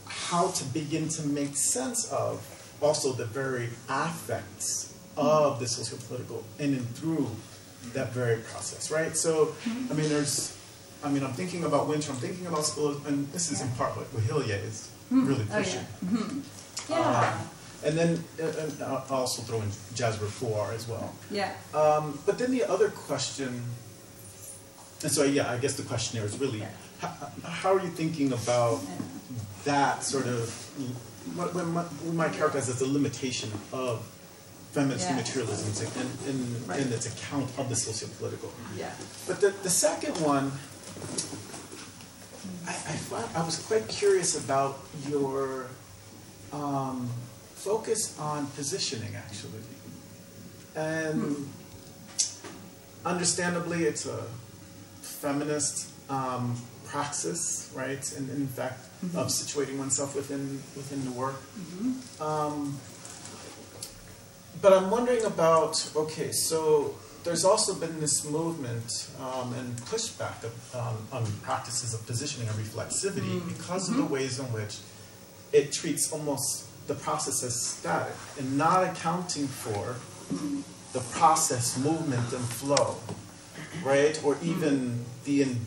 [SPEAKER 5] how to begin to make sense of also the very affects of the socio-political in and through that very process, right? So, I mean, there's, I mean, I'm thinking about Wynter, I'm thinking about school, and this is in part what Weheliye is really
[SPEAKER 4] Oh,
[SPEAKER 5] pushing.
[SPEAKER 4] yeah.
[SPEAKER 5] Uh, and then uh, and I'll also throw in Jasbir Puar as well.
[SPEAKER 4] Yeah.
[SPEAKER 5] Um, but then the other question, and so yeah, I guess the question here is really, how, how are you thinking about that sort of, what, we might characterize as the limitation of feminist
[SPEAKER 4] Yeah.
[SPEAKER 5] materialism in, in,
[SPEAKER 4] Right.
[SPEAKER 5] in its account of the socio-political.
[SPEAKER 4] Yeah.
[SPEAKER 5] But the, the second one, I, I, I was quite curious about your um, focus on positioning, actually. And understandably, it's a feminist um, praxis, right? And in fact, of situating oneself within within the work. Um, but I'm wondering about okay, so there's also been this movement um, and pushback of, um, on practices of positioning and reflexivity because of the ways in which it treats almost the process as static and not accounting for the process, movement, and flow right? Or even the in,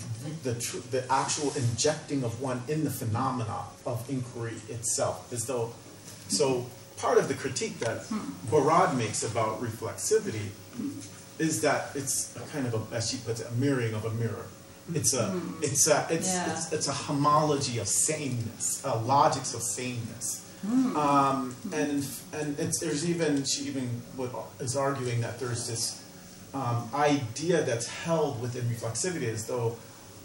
[SPEAKER 5] the tr- the actual injecting of one in the phenomena of inquiry itself, as though. So part of the critique that Barad makes about reflexivity is that it's a kind of a, as she puts it, a mirroring of a mirror. It's a, it's a, it's,
[SPEAKER 4] Yeah.
[SPEAKER 5] it's, it's a homology of sameness, uh, logics of sameness. Um, and and it's, there's even she even would, is arguing that there's this um, idea that's held within reflexivity as though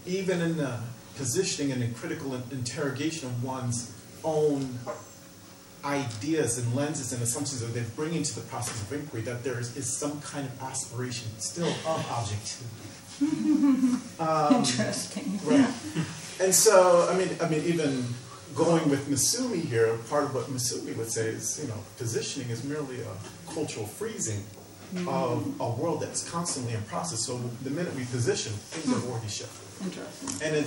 [SPEAKER 5] even in the positioning and in critical interrogation of one's own ideas and lenses and assumptions that they're bringing to the process of inquiry, that there is, is some kind of aspiration still of objectivity.
[SPEAKER 4] Um, Interesting.
[SPEAKER 5] Right. And so, I mean, I mean, even going with Massumi here, part of what Massumi would say is, you know, positioning is merely a cultural freezing of mm. a world that's constantly in process. So the minute we position, things have already shifted.
[SPEAKER 4] Interesting.
[SPEAKER 5] And, it,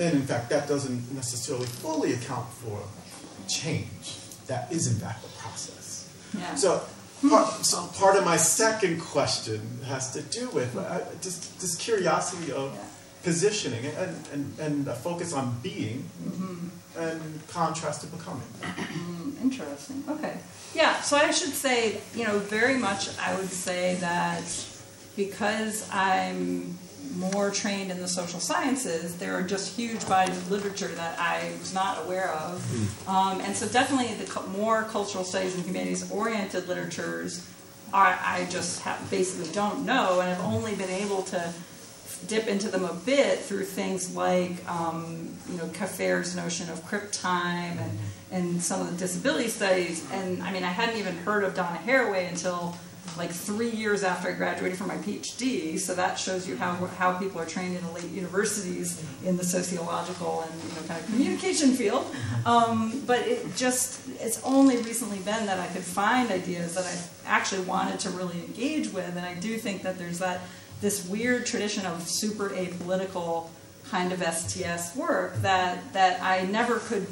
[SPEAKER 5] and in fact, that doesn't necessarily fully account for change. That is, in fact, a process.
[SPEAKER 4] Yeah.
[SPEAKER 5] So, part, so part of my second question has to do with uh, just this curiosity of
[SPEAKER 4] Yeah.
[SPEAKER 5] positioning and, and, and a focus on being and contrast to becoming.
[SPEAKER 4] Interesting. Okay. Yeah, so I should say, you know, very much I would say that because I'm more trained in the social sciences, there are just huge bodies of literature that I was not aware of. Um, and so definitely the more cultural studies and humanities oriented literatures are, I just have, basically don't know and have only been able to dip into them a bit through things like um, you know Kafer's notion of crip time and, and some of the disability studies. And I mean, I hadn't even heard of Donna Haraway until like three years after I graduated from my PhD. So that shows you how how people are trained in elite universities in the sociological and you know kind of communication field. Um, but it just it's only recently been that I could find ideas that I actually wanted to really engage with, and I do think that there's that this weird tradition of super apolitical kind of STS work that that I never could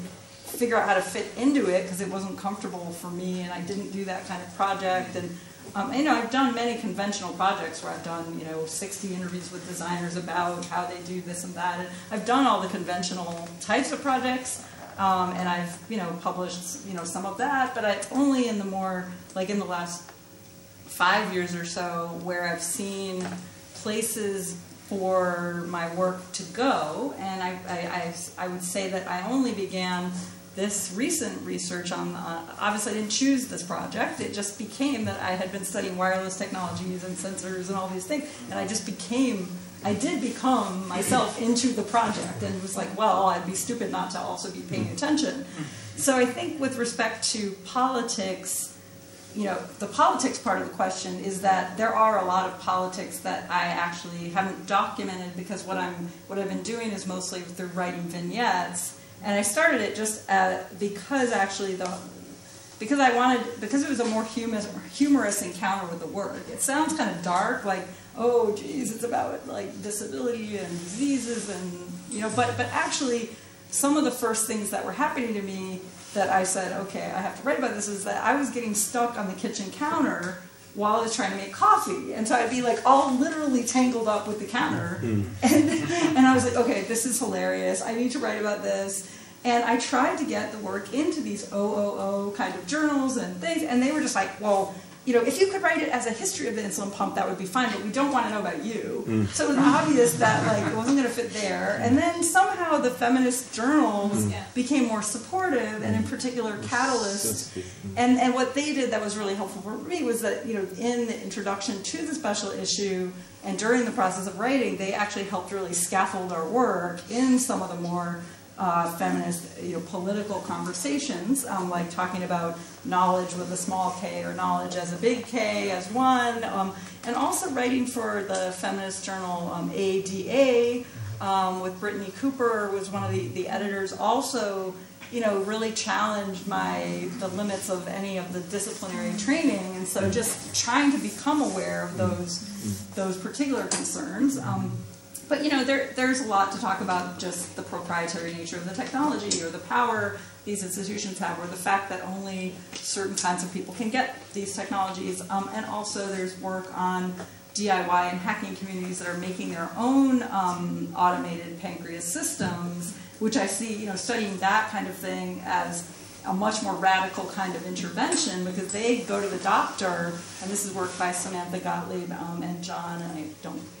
[SPEAKER 4] figure out how to fit into it because it wasn't comfortable for me, and I didn't do that kind of project. And um, you know, I've done many conventional projects where I've done you know 60 interviews with designers about how they do this and that, and I've done all the conventional types of projects. Um, and I've, you know, published, you know, some of that, but it's only in the more, like in the last five years or so where I've seen places for my work to go, and I, I, I, I would say that I only began this recent research on, uh, obviously I didn't choose this project, it just became that I had been studying wireless technologies and sensors and all these things, and I just became, I did become myself into the project, and was like, well, I'd be stupid not to also be paying attention. So I think with respect to politics, you know, the politics part of the question is that there are a lot of politics that I actually haven't documented because what I'm what I've been doing is mostly through writing vignettes, and I started it just uh, because actually the because I wanted because it was a more humorous humorous encounter with the work. It sounds kind of dark, like oh geez, it's about like disability and diseases and you know, but but actually some of the first things that were happening to me that I said, okay, I have to write about this is that I was getting stuck on the kitchen counter while I was trying to make coffee. And so I'd be like all literally tangled up with the counter. Hmm. And, and I was like, okay, this is hilarious. I need to write about this. And I tried to get the work into these OOO kind of journals and things, and they were just like, well, you know, if you could write it as a history of the insulin pump, that would be fine, but we don't want to know about you. So it was obvious that like it wasn't going to fit there. And then somehow the feminist journals became more supportive, and in particular Catalyst. And and what they did that was really helpful for me was that you know in the introduction to the special issue and during the process of writing, they actually helped really scaffold our work in some of the more uh, feminist, you know, political conversations, um, like talking about knowledge with a small k or knowledge as a big K as one, um, and also writing for the feminist journal um, ADA um, with Brittany Cooper was one of the, the editors. Also, you know, really challenged my the limits of any of the disciplinary training, and so just trying to become aware of those those particular concerns. Um, but you know, there, there's a lot to talk about just the proprietary nature of the technology or the power these institutions have, or the fact that only certain kinds of people can get these technologies. Um, and also, there's work on DIY and hacking communities that are making their own um, automated pancreas systems, which I see, you know, studying that kind of thing as a much more radical kind of intervention because they go to the doctor, and this is work by Samantha Gottlieb um, and John, and I don't don't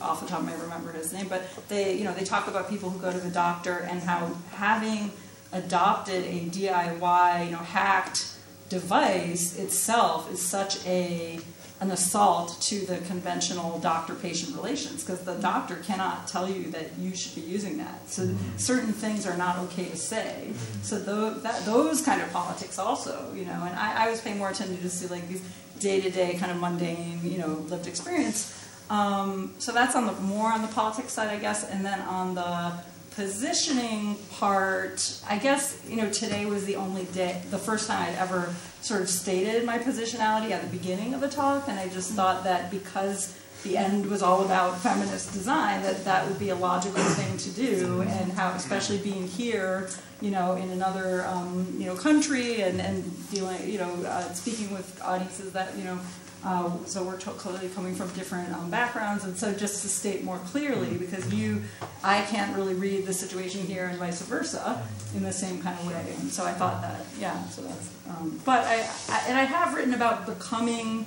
[SPEAKER 4] off the top of my remember his name, but they you know they talk about people who go to the doctor and how having adopted a DIY you know hacked device itself is such a an assault to the conventional doctor-patient relations because the doctor cannot tell you that you should be using that. So mm-hmm. certain things are not okay to say. Mm-hmm. So tho- that, those kind of politics also, you know, and I, I always pay more attention to see like these day-to-day kind of mundane, you know, lived experience. Um, so that's on the more on the politics side, I guess, and then on the positioning part, I guess, you know, today was the only day, the first time I'd ever sort of stated my positionality at the beginning of a talk, and I just thought that because the end was all about feminist design, that that would be a logical thing to do, and how, especially being here, you know, in another, um, you know, country, and, and dealing, you know, uh, speaking with audiences that, you know, uh, so we're clearly coming from different um, backgrounds, and so just to state more clearly, because you, I can't really read the situation here and vice versa in the same kind of way, and so I thought that, yeah, so that's, um, but I, I, and I have written about becoming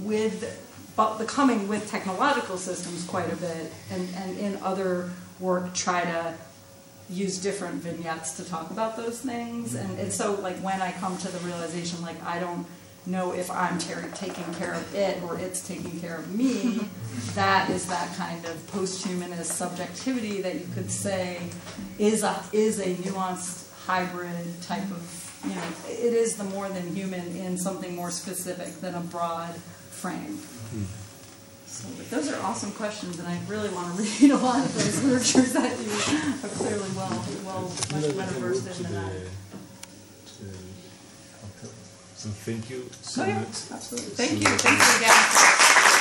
[SPEAKER 4] with, but becoming with technological systems quite a bit, and, and in other work try to use different vignettes to talk about those things, and, and so like when I come to the realization, like I don't know if I'm taking care of it or it's taking care of me, that is that kind of post-humanist subjectivity that you could say is a is a nuanced hybrid type of you know it is the more than human in something more specific than a broad frame. Hmm. So but those are awesome questions, and I really want to read a lot of those literatures that you are clearly well well much better versed in than I.
[SPEAKER 10] So thank you so
[SPEAKER 4] Oh
[SPEAKER 10] much.
[SPEAKER 4] absolutely. Thank you. Thank you again.